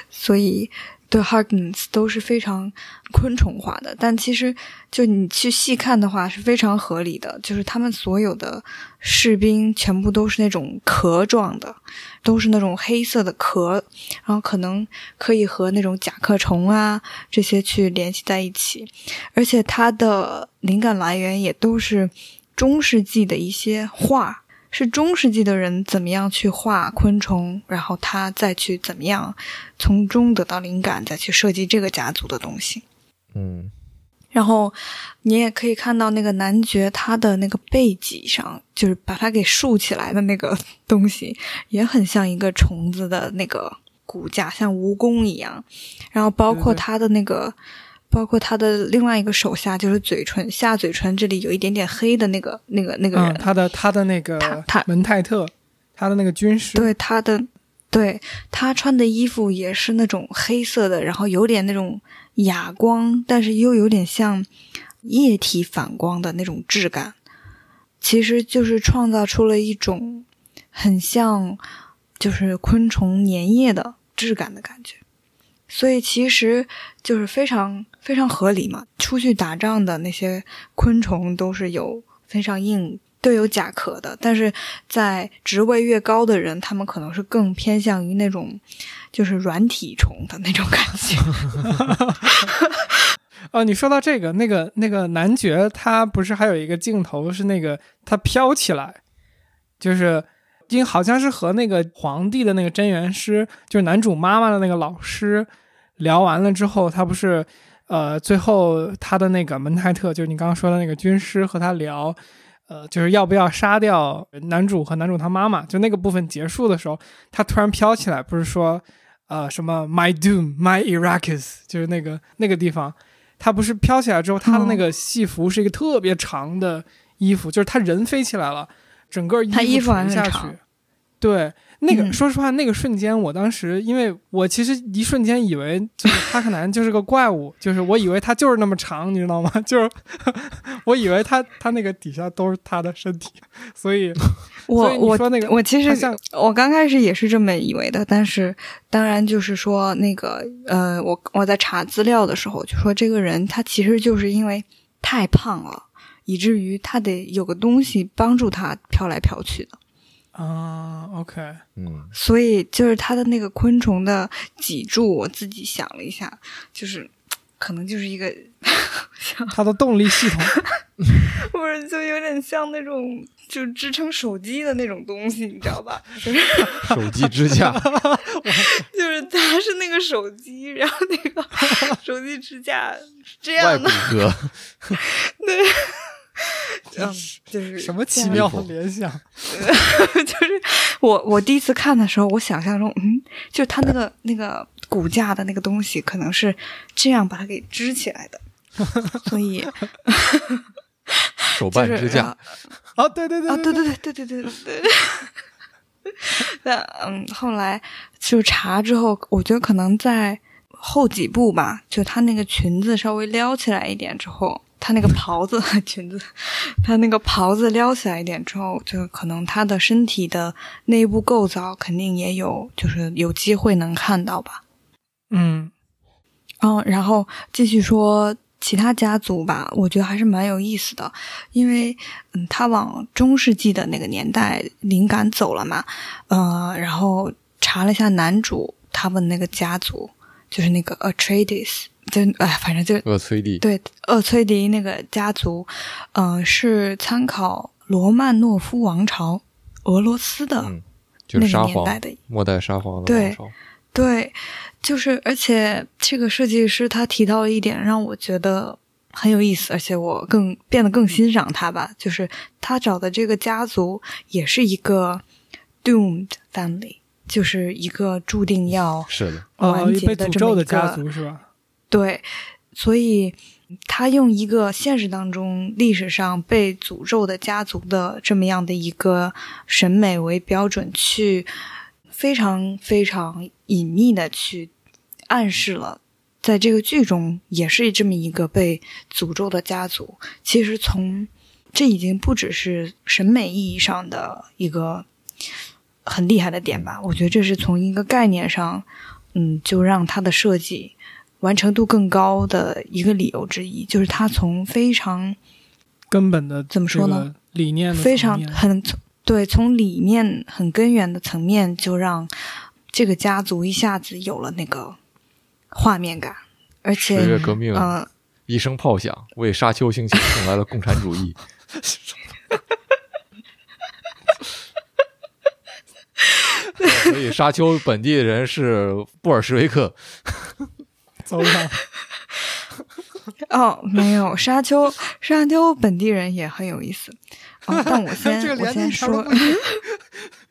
所以对 Harkness 都是非常昆虫化的。但其实就你去细看的话是非常合理的，就是他们所有的士兵全部都是那种壳状的，都是那种黑色的壳，然后可能可以和那种甲壳虫啊这些去联系在一起，而且它的灵感来源也都是中世纪的一些画，是中世纪的人怎么样去画昆虫，然后他再去怎么样从中得到灵感，再去设计这个家族的东西。嗯然后你也可以看到那个男爵他的那个背脊上，就是把它给竖起来的那个东西，也很像一个虫子的那个骨架，像蜈蚣一样。然后包括他的那个，包括他的另外一个手下，就是嘴唇下嘴唇这里有一点点黑的那个那个那个人，嗯，他的他的那个他他门泰特，他的那个军师，对他的，对他穿的衣服也是那种黑色的，然后有点那种哑光，但是又有点像液体反光的那种质感。其实就是创造出了一种很像就是昆虫粘液的质感的感觉。所以其实就是非常非常合理嘛。出去打仗的那些昆虫都是有非常硬，都有甲壳的，但是在职位越高的人，他们可能是更偏向于那种就是软体虫的那种感觉。哦，你说到这个，那个那个男爵，他不是还有一个镜头是那个他飘起来，就是因为好像是和那个皇帝的那个真元师，就是男主妈妈的那个老师聊完了之后，他不是呃最后他的那个门泰特，就是你刚刚说的那个军师和他聊。呃，就是要不要杀掉男主和男主他妈妈？就那个部分结束的时候，他突然飘起来，不是说，呃，什么 My Doom, My Iraqis，就是那个那个地方，他不是飘起来之后，他的那个戏服是一个特别长的衣服，就是他人飞起来了，整个他衣服还很服垂下去。对，那个、嗯说实话，那个瞬间，我当时因为我其实一瞬间以为就是哈克南就是个怪物，就是我以为他就是那么长，你知道吗？就是 我以为他他那个底下都是他的身体，所以 我我说那个我其实像我刚开始也是这么以为的，但是当然就是说那个呃，我我在查资料的时候就说这个人他其实就是因为太胖了，以至于他得有个东西帮助他飘来飘去的，啊，OK，嗯。所以就是它的那个昆虫的脊柱，我自己想了一下，就是可能就是一个 像他的动力系统。不是就有点像那种就支撑手机的那种东西，你知道吧？就是手机支架，就是它是那个手机，然后那个手机支架是这样的，骼，嗯就是什么奇妙的联想 就是我我第一次看的时候我想象中嗯就他那个那个骨架的那个东西可能是这样把它给支起来的所以手办支架啊对对对对对对对。对对对对对。嗯后来就查之后我觉得可能在后几部吧就他那个裙子稍微撩起来一点之后她那个袍子 裙子，他那个袍子撩起来一点之后，就可能他的身体的内部构造肯定也有，就是有机会能看到吧。嗯嗯，然后继续说其他家族吧，我觉得还是蛮有意思的，因为嗯，他往中世纪的那个年代灵感走了嘛，呃，然后查了一下男主他们那个家族，就是那个 Atreides，就哎，反正就厄崔迪，对厄崔迪那个家族，嗯、是参考罗曼诺夫王朝俄罗斯的嗯，就是那沙皇个年代的末代沙皇的对王朝，对，就是而且这个设计师他提到了一点让我觉得很有意思，而且我更变得更欣赏他吧，就是他找的这个家族也是一个 doomed family，就是一个注定要是的，哦，完结被诅咒的的这么一个家族是吧？对，所以他用一个现实当中历史上被诅咒的家族的这么样的一个审美为标准，去非常非常隐秘的去暗示了，在这个剧中也是这么一个被诅咒的家族。其实从这已经不只是审美意义上的一个很厉害的点吧，我觉得这是从一个概念上，嗯，就让它的设计。完成度更高的一个理由之一，就是他从非常根本的怎么说呢？理念非常很对，从理念很根源的层面，就让这个家族一下子有了那个画面感，而且十月革命，嗯，一声炮响，为沙丘兴起送来了共产主义。所以沙丘本地的人是布尔什维克。走了。哦，没有沙丘，沙丘本地人也很有意思。哦，但我先我先说，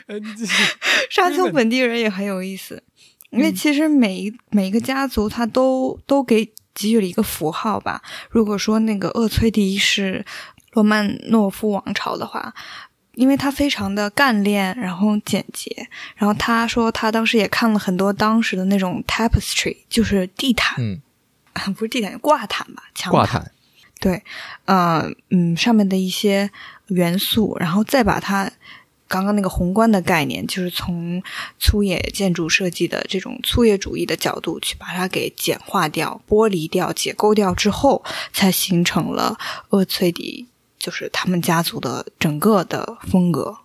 沙丘本地人也很有意思，因为其实每一每一个家族他都都给给予了一个符号吧。如果说那个厄崔迪是罗曼诺夫王朝的话。因为他非常的干练，然后简洁，然后他说他当时也看了很多当时的那种 tapestry，就是地毯，嗯，不是地毯，挂毯吧，墙挂毯，对，呃，嗯，上面的一些元素，然后再把它刚刚那个宏观的概念，就是从粗野建筑设计的这种粗野主义的角度去把它给简化掉、剥离掉、解构掉之后，才形成了厄崔迪。就是他们家族的整个的风格，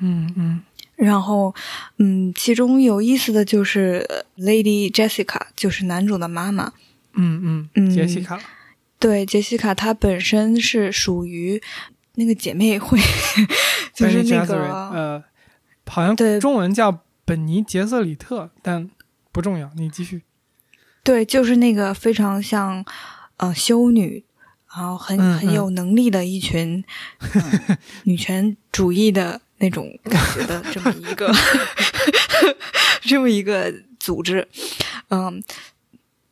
嗯嗯，然后嗯，其中有意思的就是 Lady Jessica，就是男主的妈妈，嗯嗯嗯，杰西卡，对，杰西卡她本身是属于那个姐妹会，就是那个呃，好像对中文叫本尼杰瑟里特，但不重要，你继续，对，就是那个非常像呃修女。然后很很有能力的一群 女权主义的那种感觉的这么一个 这么一个组织，嗯，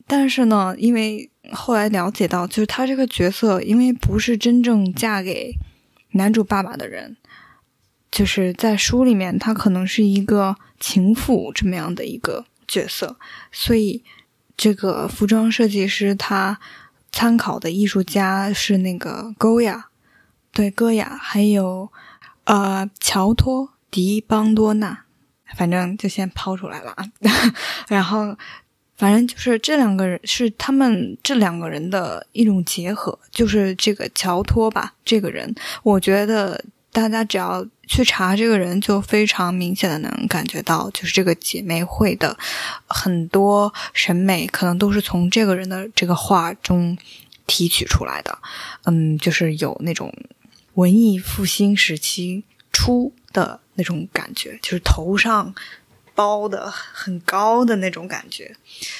但是呢，因为后来了解到，就是她这个角色，因为不是真正嫁给男主爸爸的人，就是在书里面，她可能是一个情妇这么样的一个角色，所以这个服装设计师他。参考的艺术家是那个戈雅，对戈雅，还有呃乔托迪邦多纳，反正就先抛出来了啊。然后，反正就是这两个人是他们这两个人的一种结合，就是这个乔托吧，这个人，我觉得。大家只要去查这个人，就非常明显的能感觉到，就是这个姐妹会的很多审美，可能都是从这个人的这个画中提取出来的。嗯，就是有那种文艺复兴时期初的那种感觉，就是头上包的很高的那种感觉。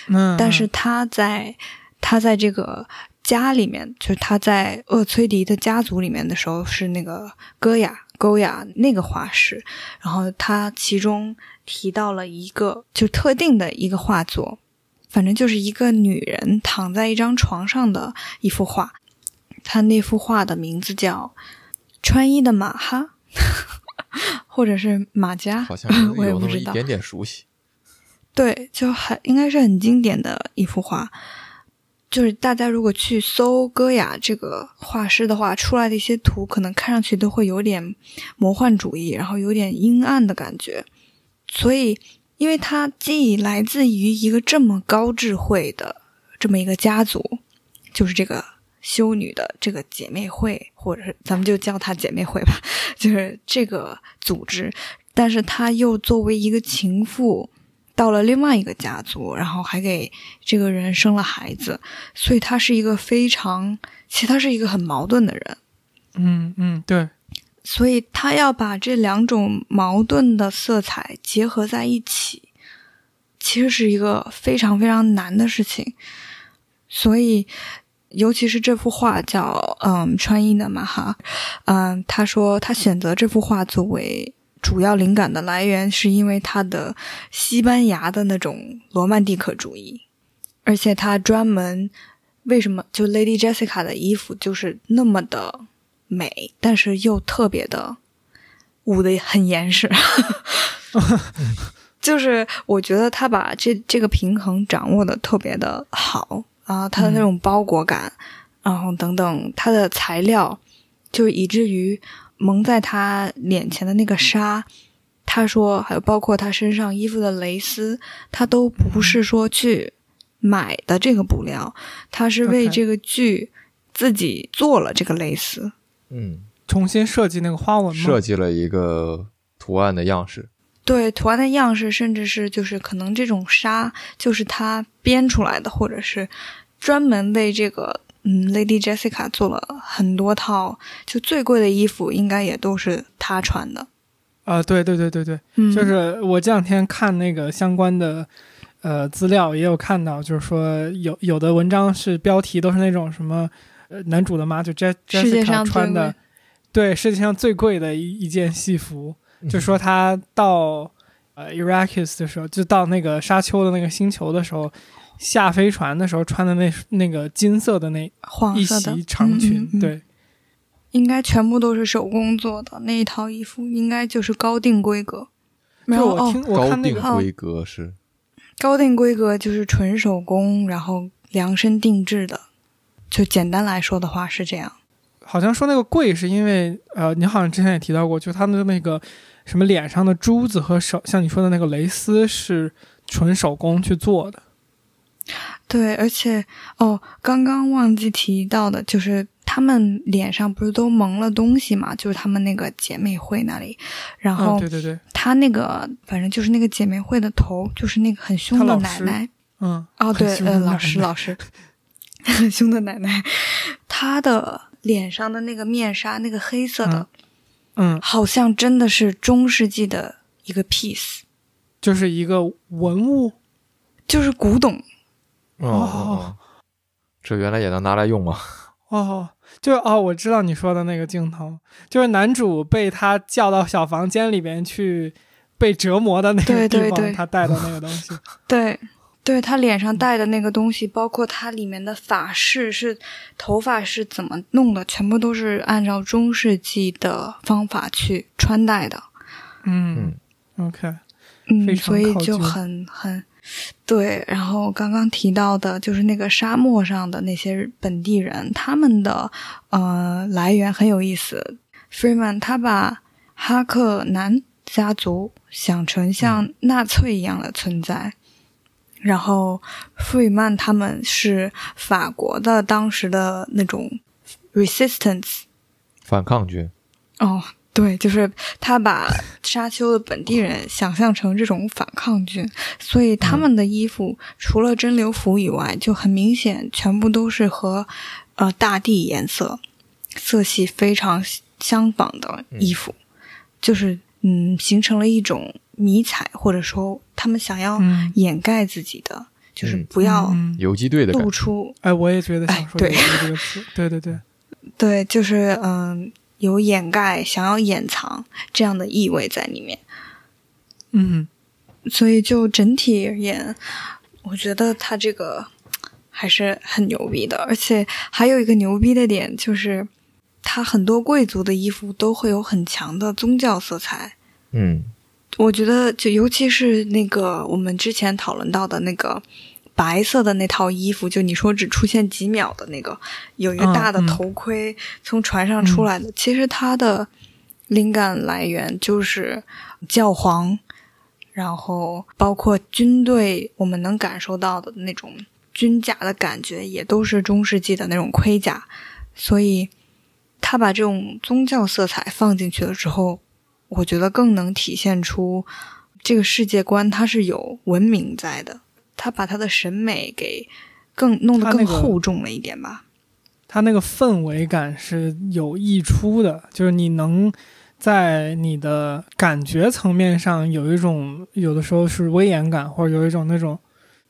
嗯，但是他在他在这个。家里面就是他在厄崔迪的家族里面的时候是那个戈雅戈雅那个画师，然后他其中提到了一个就特定的一个画作，反正就是一个女人躺在一张床上的一幅画，他那幅画的名字叫穿衣的马哈，或者是马甲，好像 我也不知道，一点点熟悉，对，就很应该是很经典的一幅画。就是大家如果去搜戈雅这个画师的话，出来的一些图可能看上去都会有点魔幻主义，然后有点阴暗的感觉。所以，因为它既来自于一个这么高智慧的这么一个家族，就是这个修女的这个姐妹会，或者是咱们就叫她姐妹会吧，就是这个组织，但是她又作为一个情妇。到了另外一个家族，然后还给这个人生了孩子，所以他是一个非常，其实他是一个很矛盾的人。嗯嗯，对。所以他要把这两种矛盾的色彩结合在一起，其实是一个非常非常难的事情。所以，尤其是这幅画叫《嗯穿衣的嘛哈》，嗯，他说他选择这幅画作为。主要灵感的来源是因为他的西班牙的那种罗曼蒂克主义，而且他专门为什么就 Lady Jessica 的衣服就是那么的美，但是又特别的捂得很严实。就是我觉得他把这这个平衡掌握的特别的好啊，他的那种包裹感，然后等等，他的材料，就以至于蒙在他脸前的那个纱，他说还有包括他身上衣服的蕾丝，他都不是说去买的这个布料，他是为这个剧自己做了这个蕾丝。嗯，重新设计那个花纹吗？设计了一个图案的样式。对图案的样式，甚至是就是可能这种纱就是他编出来的，或者是专门为这个嗯 Lady Jessica 做了很多套，就最贵的衣服应该也都是她穿的。啊、对对对对对，嗯，就是我这两天看那个相关的呃资料，也有看到，就是说有有的文章是标题都是那种什么呃男主的妈就 Jessica 穿的，对世界上最贵的一一件戏服，就说他到呃 Iraqis 的时候，就到那个沙丘的那个星球的时候。下飞船的时候穿的那那个金色的那一黄色的袭长裙，对，应该全部都是手工做的那一套衣服，应该就是高定规格。没有我听我高看那个定规格是高定规格就是纯手工，然后量身定制的。就简单来说的话是这样。好像说那个贵是因为呃，你好像之前也提到过，就他们的那个什么脸上的珠子和手，像你说的那个蕾丝是纯手工去做的。对，而且哦，刚刚忘记提到的就是他们脸上不是都蒙了东西嘛？就是他们那个姐妹会那里，然嗯，后对对对，他那个反正就是那个姐妹会的头，就是那个很凶的奶奶。嗯，哦，很对，呃，老师老师，很凶的奶奶，她的脸上的那个面纱，那个黑色的，嗯，好像真的是中世纪的一个 piece，就是一个文物。就是古董。哦这原来也能拿来用吗？哦，就哦，我知道你说的那个镜头，就是男主被他叫到小房间里边去被折磨的那个地方，对对对他带的那个东西。对，对他脸上戴的那个东西，包括他里面的发饰是头发是怎么弄的，全部都是按照中世纪的方法去穿戴的。嗯 OK，非嗯，常所以就很很对。然后刚刚提到的就是那个沙漠上的那些本地人，他们的呃来源很有意思。Freeman 他把哈克南家族想成像纳粹一样的存在。然后，弗里曼他们是法国的当时的那种 resistance 反抗军。哦，对，就是他把沙丘的本地人想象成这种反抗军，所以他们的衣服、除了真流服以外，就很明显全部都是和呃大地颜色色系非常相仿的衣服，就是嗯，形成了一种迷彩，或者说他们想要嗯。掩盖自己的，就是嗯。不要嗯。游击队的，露出哎，我也觉得想说哎对游击这个词，对对对，对，就是嗯，有掩盖、想要掩藏这样的意味在里面。嗯所以就整体而言，我觉得他这个还是很牛逼的。而且还有一个牛逼的点就是，他很多贵族的衣服都会有很强的宗教色彩。嗯我觉得，就尤其是那个我们之前讨论到的那个白色的那套衣服，就你说只出现几秒的那个，有一个大的头盔从船上出来的，其实它的灵感来源就是教皇，然后包括军队，我们能感受到的那种军甲的感觉，也都是中世纪的那种盔甲，所以他把这种宗教色彩放进去了之后，我觉得更能体现出这个世界观它是有文明在的，他把他的审美给更弄得更厚重了一点吧。他那个氛围感是有溢出的，就是你能在你的感觉层面上有一种，有的时候是威严感，或者有一种那种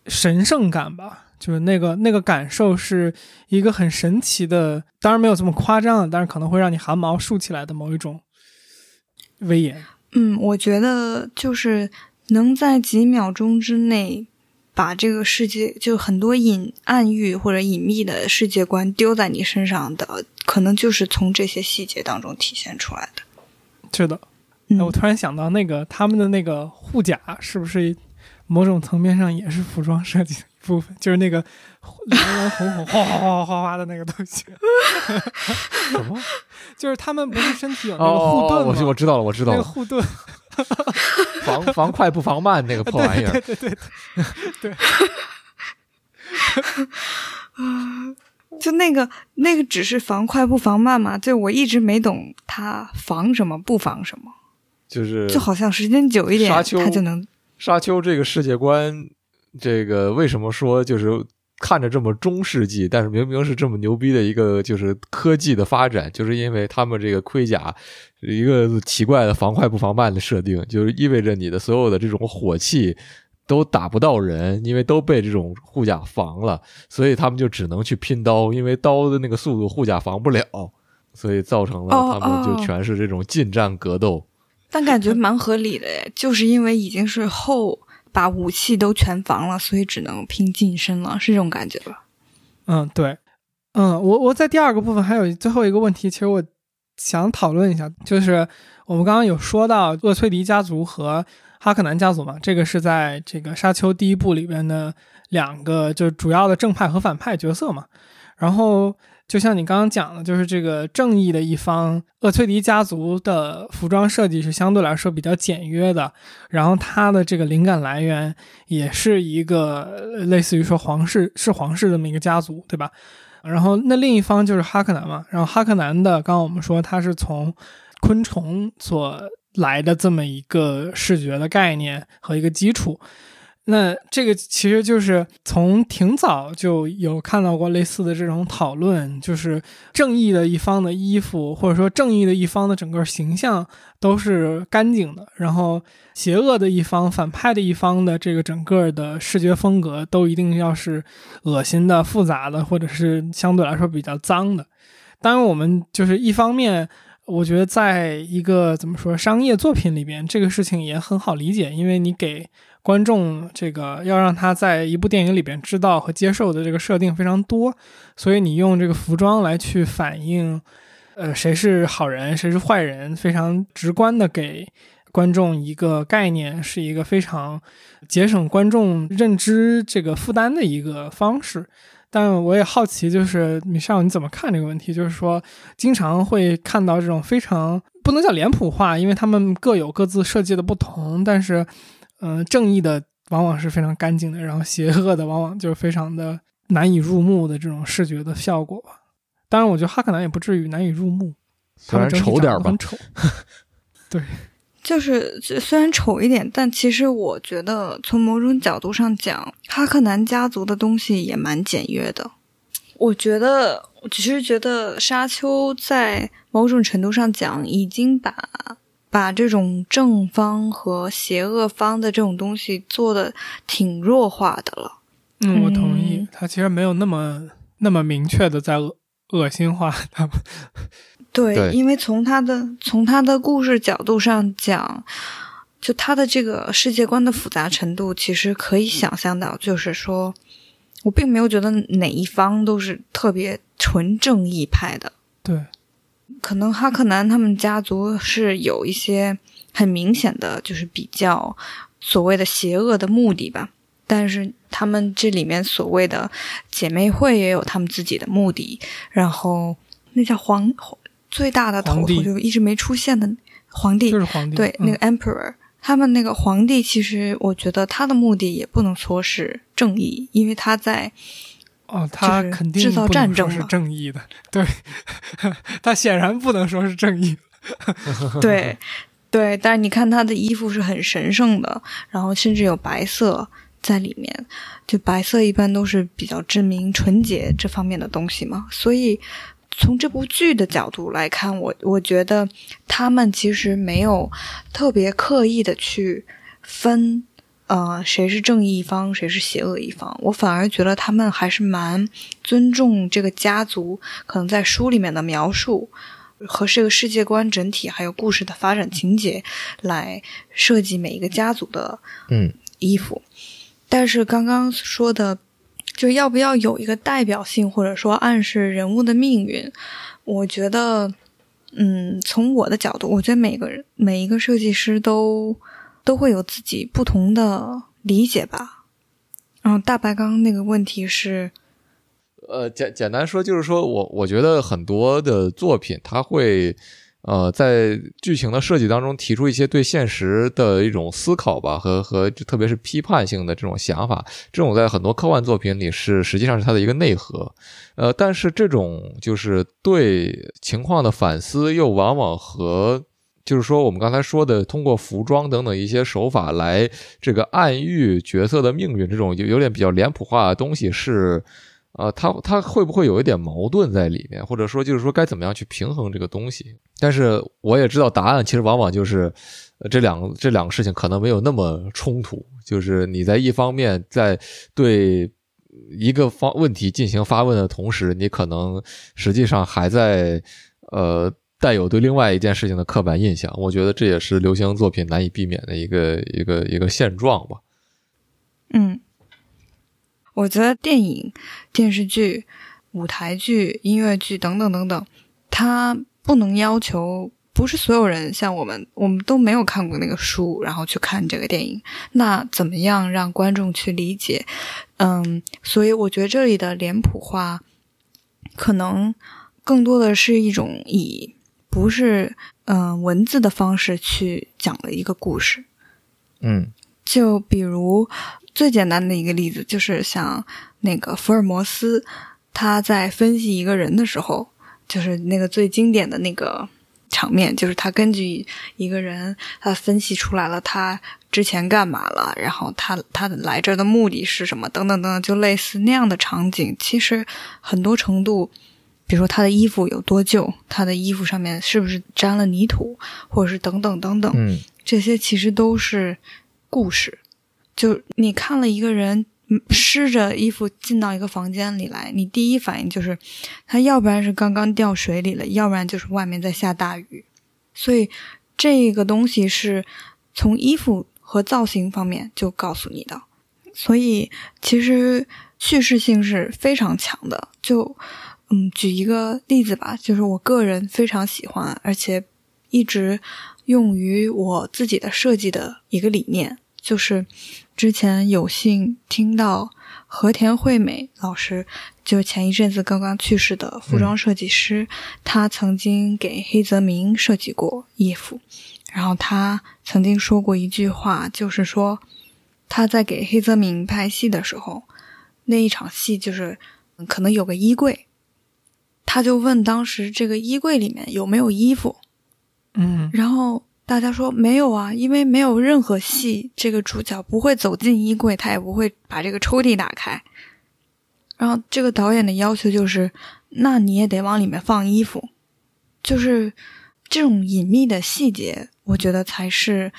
神圣感吧。就是那个那个感受是一个很神奇的，当然没有这么夸张的，但是可能会让你汗毛竖起来的某一种威严。嗯，我觉得就是能在几秒钟之内把这个世界就很多隐暗喻或者隐秘的世界观丢在你身上的，可能就是从这些细节当中体现出来的。是的，我突然想到，那个他们的那个护甲是不是某种层面上也是服装设计的一部分？就是那个蓝蓝红红、哗哗哗哗哗的那个东西，什么？就是他们不是身体有那哦个护哦，盾吗？我我知道了，我知道了，那个护盾，防防快不防慢那个破玩意儿。对，对对对对，就那个那个只是防快不防慢嘛，就我一直没懂它防什么不防什么，就是就好像时间久一点沙丘它就能沙丘这个世界观，这个为什么说就是看着这么中世纪，但是明明是这么牛逼的一个就是科技的发展，就是因为他们这个盔甲一个奇怪的防快不防慢的设定，就是意味着你的所有的这种火器。都打不到人，因为都被这种护甲防了，所以他们就只能去拼刀，因为刀的那个速度护甲防不了，所以造成了哦他们就哦全是这种近战格斗。但感觉蛮合理的耶，就是因为已经是后把武器都全防了，所以只能拼近身了，是这种感觉吧？嗯，对，嗯，我我在第二个部分还有最后一个问题，其实我想讨论一下，就是我们刚刚有说到厄崔迪家族和哈克南家族嘛，这个是在这个沙丘第一部里边的两个就是主要的正派和反派角色嘛。然后就像你刚刚讲的，就是这个正义的一方，厄崔迪家族的服装设计是相对来说比较简约的，然后它的这个灵感来源也是一个类似于说皇室是皇室这么一个家族，对吧？然后那另一方就是哈克南嘛，然后哈克南的，刚刚我们说他是从昆虫所来的这么一个视觉的概念和一个基础。那这个其实就是从挺早就有看到过类似的这种讨论，就是正义的一方的衣服，或者说正义的一方的整个形象都是干净的，然后邪恶的一方、反派的一方的这个整个的视觉风格都一定要是恶心的、复杂的，或者是相对来说比较脏的。当然，我们就是一方面。我觉得，在一个怎么说商业作品里边，这个事情也很好理解，因为你给观众这个要让他在一部电影里边知道和接受的这个设定非常多，所以你用这个服装来去反映，呃，谁是好人，谁是坏人，非常直观的给观众一个概念，是一个非常节省观众认知这个负担的一个方式。但我也好奇，就是米少你怎么看这个问题？就是说，经常会看到这种非常不能叫脸谱化，因为他们各有各自设计的不同。但是，嗯、正义的往往是非常干净的，然后邪恶的往往就是非常的难以入目的这种视觉的效果吧。当然，我觉得哈克南也不至于难以入目，虽然丑点儿吧丑。就是虽然丑一点，但其实我觉得从某种角度上讲，哈克南家族的东西也蛮简约的。我觉得，我其实觉得沙丘在某种程度上讲，已经把把这种正方和邪恶方的这种东西做的挺弱化的了。嗯，我同意嗯，他其实没有那么那么明确的在恶恶心化他们。对，对因为从他的从他的故事角度上讲，就他的这个世界观的复杂程度，其实可以想象到，就是说我并没有觉得哪一方都是特别纯正义派的。对，可能哈克南他们家族是有一些很明显的，就是比较所谓的邪恶的目的吧。但是他们这里面所谓的姐妹会也有他们自己的目的，然后那叫皇最大的头头就一直没出现的皇帝，就是皇帝。对，嗯那个 emperor，他们那个皇帝，其实我觉得他的目的也不能说是正义，因为他在哦，他肯定制造战争是正义的，对，他显然不能说是正义。对 对，但是你看他的衣服是很神圣的，然后甚至有白色在里面，就白色一般都是比较证明纯洁这方面的东西嘛，所以。从这部剧的角度来看，我我觉得他们其实没有特别刻意的去分，呃，谁是正义一方，谁是邪恶一方。我反而觉得他们还是蛮尊重这个家族，可能在书里面的描述和这个世界观整体，还有故事的发展情节来设计每一个家族的嗯衣服。但是刚刚说的，就要不要有一个代表性，或者说暗示人物的命运，我觉得，嗯，从我的角度，我觉得每个人每一个设计师都都会有自己不同的理解吧。然后大白刚那个问题是，呃，简简单说就是说我我觉得很多的作品它会。呃，在剧情的设计当中提出一些对现实的一种思考吧，和和特别是批判性的这种想法，这种在很多科幻作品里是实际上是它的一个内核。呃，但是这种就是对情况的反思，又往往和就是说我们刚才说的通过服装等等一些手法来这个暗喻角色的命运，这种有有点比较脸谱化的东西是。啊，他他会不会有一点矛盾在里面，或者说就是说该怎么样去平衡这个东西？但是我也知道答案，其实往往就是这两个这两个事情可能没有那么冲突。就是你在一方面在对一个方问题进行发问的同时，你可能实际上还在呃带有对另外一件事情的刻板印象。我觉得这也是流行作品难以避免的一个一个一个现状吧。嗯。我觉得电影、电视剧、舞台剧、音乐剧等等等等，它不能要求不是所有人像我们，我们都没有看过那个书，然后去看这个电影。那怎么样让观众去理解？嗯，所以我觉得这里的脸谱化，可能更多的是一种以不是嗯文字的方式去讲了一个故事。嗯，就比如。最简单的一个例子就是像那个福尔摩斯，他在分析一个人的时候，就是那个最经典的那个场面，就是他根据一个人，他分析出来了他之前干嘛了，然后他他来这儿的目的是什么，等等等等，就类似那样的场景。其实很多程度，比如说他的衣服有多旧，他的衣服上面是不是沾了泥土，或者是等等等等，这些其实都是故事。就你看了一个人湿着衣服进到一个房间里来，你第一反应就是他要不然是刚刚掉水里了，要不然就是外面在下大雨。所以这个东西是从衣服和造型方面就告诉你的。所以其实叙事性是非常强的。就嗯，举一个例子吧，就是我个人非常喜欢，而且一直用于我自己的设计的一个理念，就是。之前有幸听到和田惠美老师，就前一阵子刚刚去世的服装设计师，他曾经给黑泽明设计过衣服，然后他曾经说过一句话，就是说他在给黑泽明拍戏的时候，那一场戏就是可能有个衣柜，他就问当时这个衣柜里面有没有衣服，嗯，然后。大家说没有啊，因为没有任何戏，这个主角不会走进衣柜，他也不会把这个抽屉打开。然后这个导演的要求就是，那你也得往里面放衣服，就是这种隐秘的细节，我觉得才是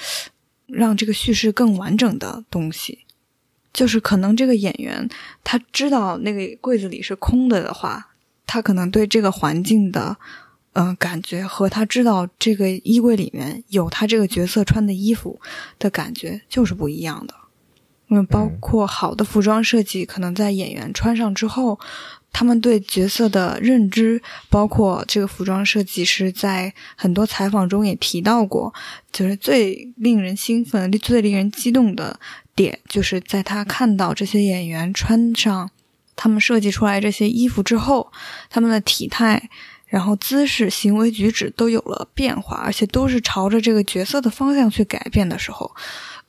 让这个叙事更完整的东西。就是可能这个演员他知道那个柜子里是空的的话，他可能对这个环境的。嗯，感觉和他知道这个衣柜里面有他这个角色穿的衣服的感觉就是不一样的。嗯，包括好的服装设计，可能在演员穿上之后，他们对角色的认知，包括这个服装设计师在很多采访中也提到过，就是最令人兴奋、最令人激动的点，就是在他看到这些演员穿上他们设计出来这些衣服之后，他们的体态。然后姿势、行为举止都有了变化，而且都是朝着这个角色的方向去改变的时候，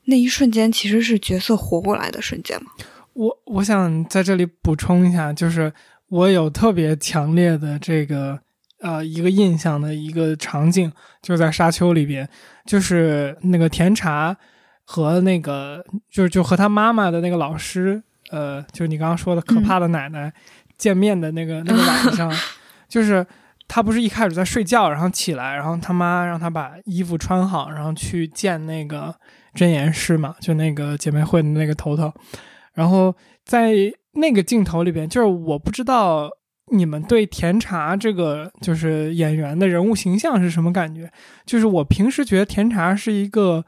那一瞬间其实是角色活过来的瞬间嘛。我我想在这里补充一下，就是我有特别强烈的这个呃一个印象的一个场景，就在《沙丘》里边，就是那个甜茶和那个就是就和他妈妈的那个老师，呃，就是你刚刚说的可怕的奶奶见面的那个那个晚上，就是。他不是一开始在睡觉，然后起来，然后他妈让他把衣服穿好，然后去见那个真言师嘛，就那个姐妹会的那个头头。然后在那个镜头里边，就是我不知道你们对甜茶这个就是演员的人物形象是什么感觉。就是我平时觉得甜茶是一个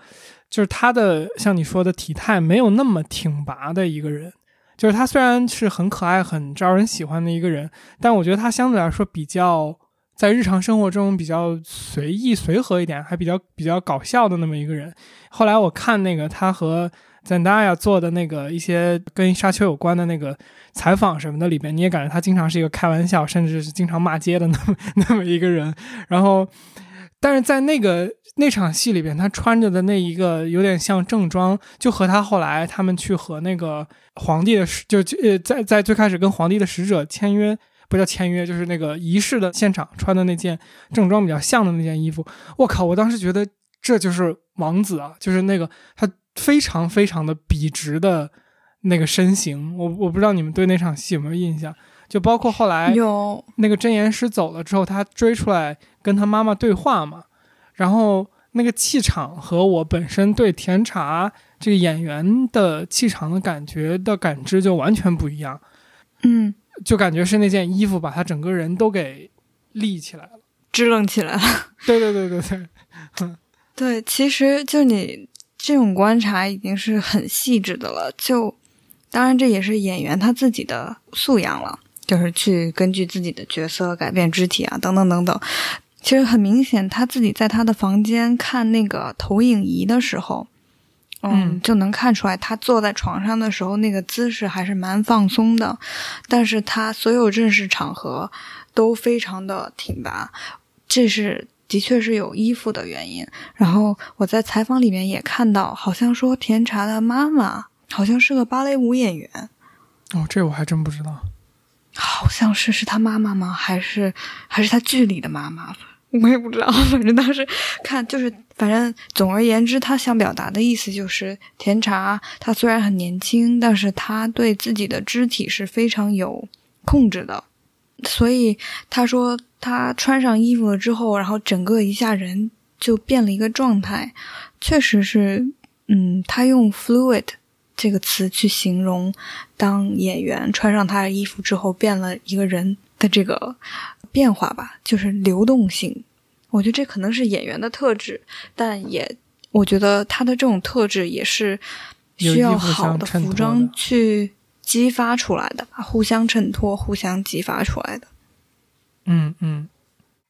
就是他的像你说的体态没有那么挺拔的一个人。就是他虽然是很可爱、很招人喜欢的一个人，但我觉得他相对来说比较在日常生活中比较随意、随和一点，还比较比较搞笑的那么一个人。后来我看那个他和 Zendaya 做的那个一些跟沙丘有关的那个采访什么的里边，你也感觉他经常是一个开玩笑，甚至是经常骂街的那么 那么一个人。然后，但是在那个。那场戏里边，他穿着的那一个有点像正装，就和他后来他们去和那个皇帝的使，就呃在在最开始跟皇帝的使者签约，不叫签约，就是那个仪式的现场穿的那件正装比较像的那件衣服。我靠！我当时觉得这就是王子啊，就是那个他非常非常的笔直的那个身形。我我不知道你们对那场戏有没有印象？就包括后来有那个真言师走了之后，他追出来跟他妈妈对话嘛。然后那个气场和我本身对甜茶这个演员的气场的感觉的感知就完全不一样，嗯，就感觉是那件衣服把他整个人都给立起来了，支棱起来了。对对对对对，嗯，对，其实就你这种观察已经是很细致的了。就当然这也是演员他自己的素养了，就是去根据自己的角色改变肢体啊，等等等等。其实很明显，他自己在他的房间看那个投影仪的时候，嗯，就能看出来，他坐在床上的时候那个姿势还是蛮放松的。但是他所有正式场合都非常的挺拔，这是的确是有衣服的原因。然后我在采访里面也看到，好像说甜茶的妈妈好像是个芭蕾舞演员。哦，这我还真不知道。好像是是他妈妈吗？还是还是他剧里的妈妈？我也不知道，反正当时看就是，反正总而言之，他想表达的意思就是，甜茶他虽然很年轻，但是他对自己的肢体是非常有控制的，所以他说他穿上衣服了之后，然后整个一下人就变了一个状态，确实是，嗯，他用 fluid 这个词去形容，当演员穿上他的衣服之后变了一个人的这个。变化吧，就是流动性。我觉得这可能是演员的特质，但也我觉得他的这种特质也是需要好的服装去激发出来的，互相衬托、互相激发出来的。嗯嗯，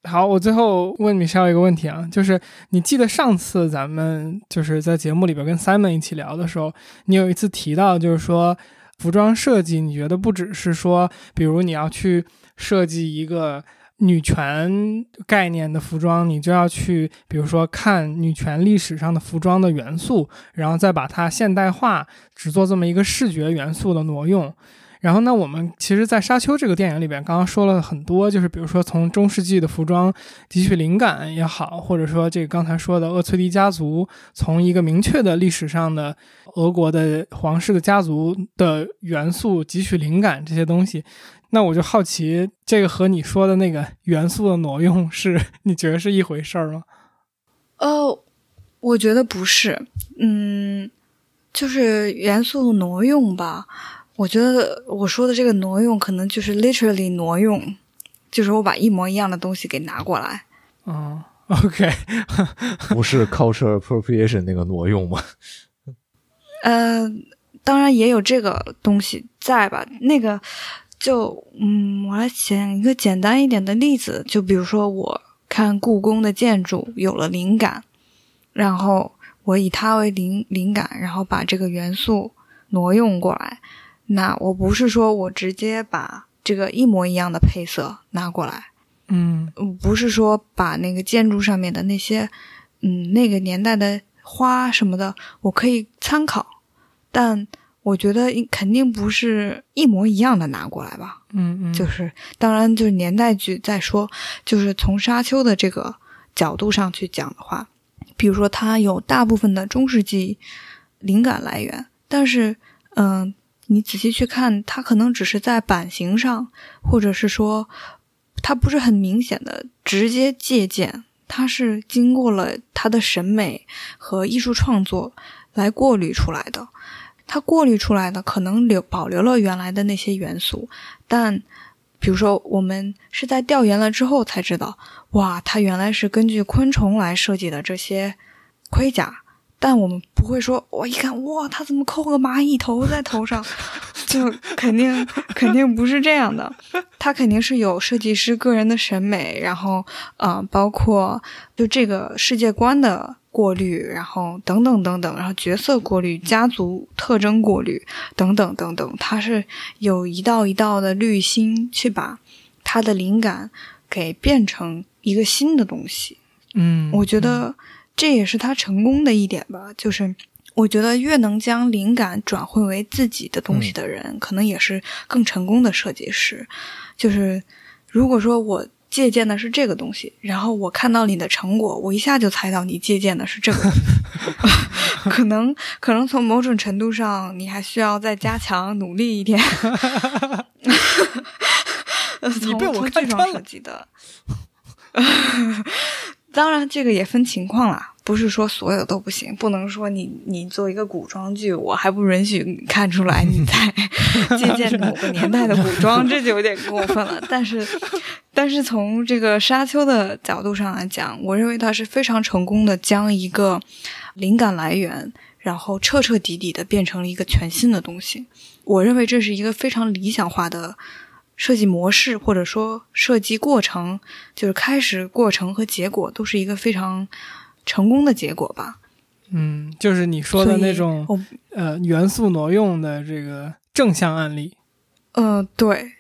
好，我最后问米肖一个问题啊，就是你记得上次咱们就是在节目里边跟 Simon 一起聊的时候，你有一次提到，就是说服装设计，你觉得不只是说，比如你要去。设计一个女权概念的服装，你就要去，比如说看女权历史上的服装的元素，然后再把它现代化，只做这么一个视觉元素的挪用。然后呢，我们其实，在《沙丘》这个电影里边，刚刚说了很多，就是比如说从中世纪的服装汲取灵感也好，或者说这个刚才说的厄崔迪家族从一个明确的历史上的俄国的皇室的家族的元素汲取灵感这些东西。那我就好奇，这个和你说的那个元素的挪用，是你觉得是一回事儿吗？哦，我觉得不是。嗯，就是元素挪用吧。我觉得我说的这个挪用，可能就是 literally 挪用，就是我把一模一样的东西给拿过来。哦，OK，不是 cultural appropriation 那个挪用吗？呃，当然也有这个东西在吧，那个。就嗯，我来讲一个简单一点的例子，就比如说我看故宫的建筑有了灵感，然后我以它为灵灵感，然后把这个元素挪用过来。那我不是说我直接把这个一模一样的配色拿过来，嗯，不是说把那个建筑上面的那些嗯那个年代的花什么的，我可以参考，但。我觉得肯定不是一模一样的拿过来吧，嗯嗯，就是当然就是年代剧再说，就是从沙丘的这个角度上去讲的话，比如说它有大部分的中世纪灵感来源，但是嗯，你仔细去看，它可能只是在版型上，或者是说它不是很明显的直接借鉴，它是经过了他的审美和艺术创作来过滤出来的。它过滤出来的可能留保留了原来的那些元素，但比如说我们是在调研了之后才知道，哇，它原来是根据昆虫来设计的这些盔甲，但我们不会说，我一看哇，他怎么扣个蚂蚁头在头上？就肯定肯定不是这样的，他肯定是有设计师个人的审美，然后呃，包括就这个世界观的过滤，然后等等等等，然后角色过滤、家族特征过滤等等等等，他是有一道一道的滤芯去把他的灵感给变成一个新的东西。嗯，我觉得这也是他成功的一点吧，就是我觉得越能将灵感转换为自己的东西的人，可能也是更成功的设计师。就是如果说我借鉴的是这个东西，然后我看到你的成果，我一下就猜到你借鉴的是这个，可能可能从某种程度上，你还需要再加强努力一点。你被我看穿了设计的。当然，这个也分情况啦，不是说所有都不行，不能说你你做一个古装剧，我还不允许你看出来你在 借鉴某个年代的古装，这就有点过分了。但是，但是从这个沙丘的角度上来讲，我认为它是非常成功的将一个灵感来源，然后彻彻底底的变成了一个全新的东西。我认为这是一个非常理想化的设计模式，或者说设计过程，就是开始过程和结果都是一个非常成功的结果吧。嗯，就是你说的那种呃元素挪用的这个正向案例。呃，对，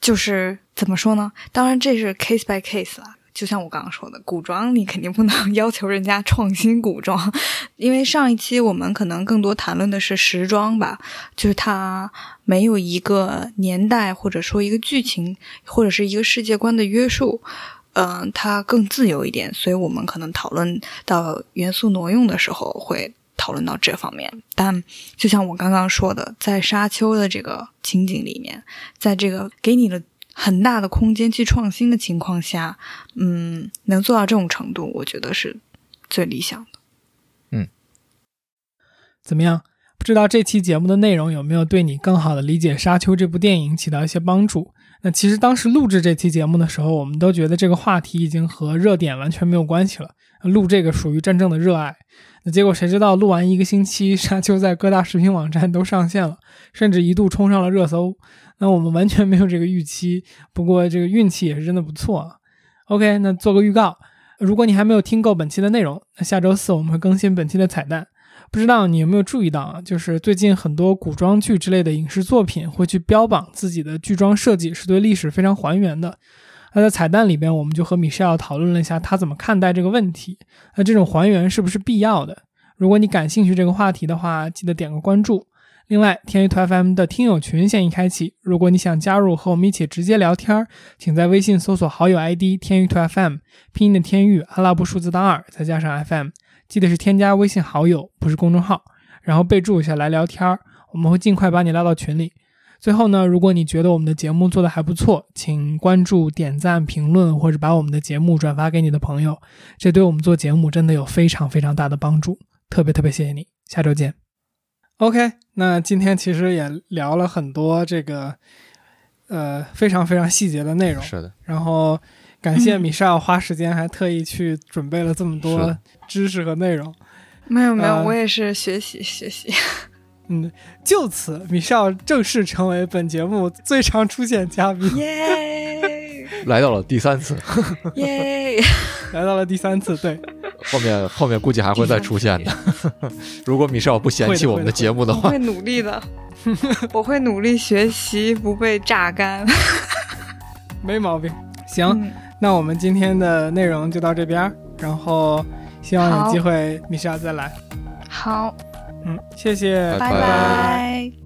就是怎么说呢？当然这是 case by case 啦。就像我刚刚说的，古装你肯定不能要求人家创新古装，因为上一期我们可能更多谈论的是时装吧，就是它没有一个年代或者说一个剧情或者是一个世界观的约束，嗯、它更自由一点，所以我们可能讨论到元素挪用的时候会讨论到这方面。但就像我刚刚说的，在沙丘的这个情景里面，在这个给你了很大的空间去创新的情况下，嗯，能做到这种程度，我觉得是最理想的。嗯怎么样？不知道这期节目的内容有没有对你更好的理解《沙丘》这部电影起到一些帮助？那其实当时录制这期节目的时候，我们都觉得这个话题已经和热点完全没有关系了，录这个属于真正的热爱。那结果谁知道录完一个星期，《沙丘》在各大视频网站都上线了，甚至一度冲上了热搜。那我们完全没有这个预期，不过这个运气也是真的不错啊。OK，那做个预告，如果你还没有听够本期的内容，那下周四我们会更新本期的彩蛋。不知道你有没有注意到啊？就是最近很多古装剧之类的影视作品会去标榜自己的剧装设计是对历史非常还原的。那在彩蛋里边，我们就和米歇尔讨论了一下他怎么看待这个问题。那这种还原是不是必要的？如果你感兴趣这个话题的话，记得点个关注。另外，天娱图 FM 的听友群现已开启，如果你想加入和我们一起直接聊天，请在微信搜索好友 ID 天娱图 FM，拼音的天娱，阿拉伯数字的二，再加上 FM。记得是添加微信好友，不是公众号，然后备注一下来聊天儿，我们会尽快把你拉到群里。最后呢，如果你觉得我们的节目做的还不错，请关注、点赞、评论，或者把我们的节目转发给你的朋友，这对我们做节目真的有非常非常大的帮助，特别特别谢谢你。下周见。OK，那今天其实也聊了很多这个呃非常非常细节的内容，是的，然后感谢嗯 米少花时间还特意去准备了这么多的 知识和内容。没有没有，呃我也是学习学习。嗯，就此米少正式成为本节目最常出现嘉宾，耶来到了第三次，耶！来到了第三次。对，后面后面估计还会再出现的。如果米少不嫌弃我们的节目的话我会，努力的，我会努力学习，不被榨干。没毛病。行，嗯那我们今天的内容就到这边，然后希望有机会米莎再来。好，嗯，谢谢，拜。拜拜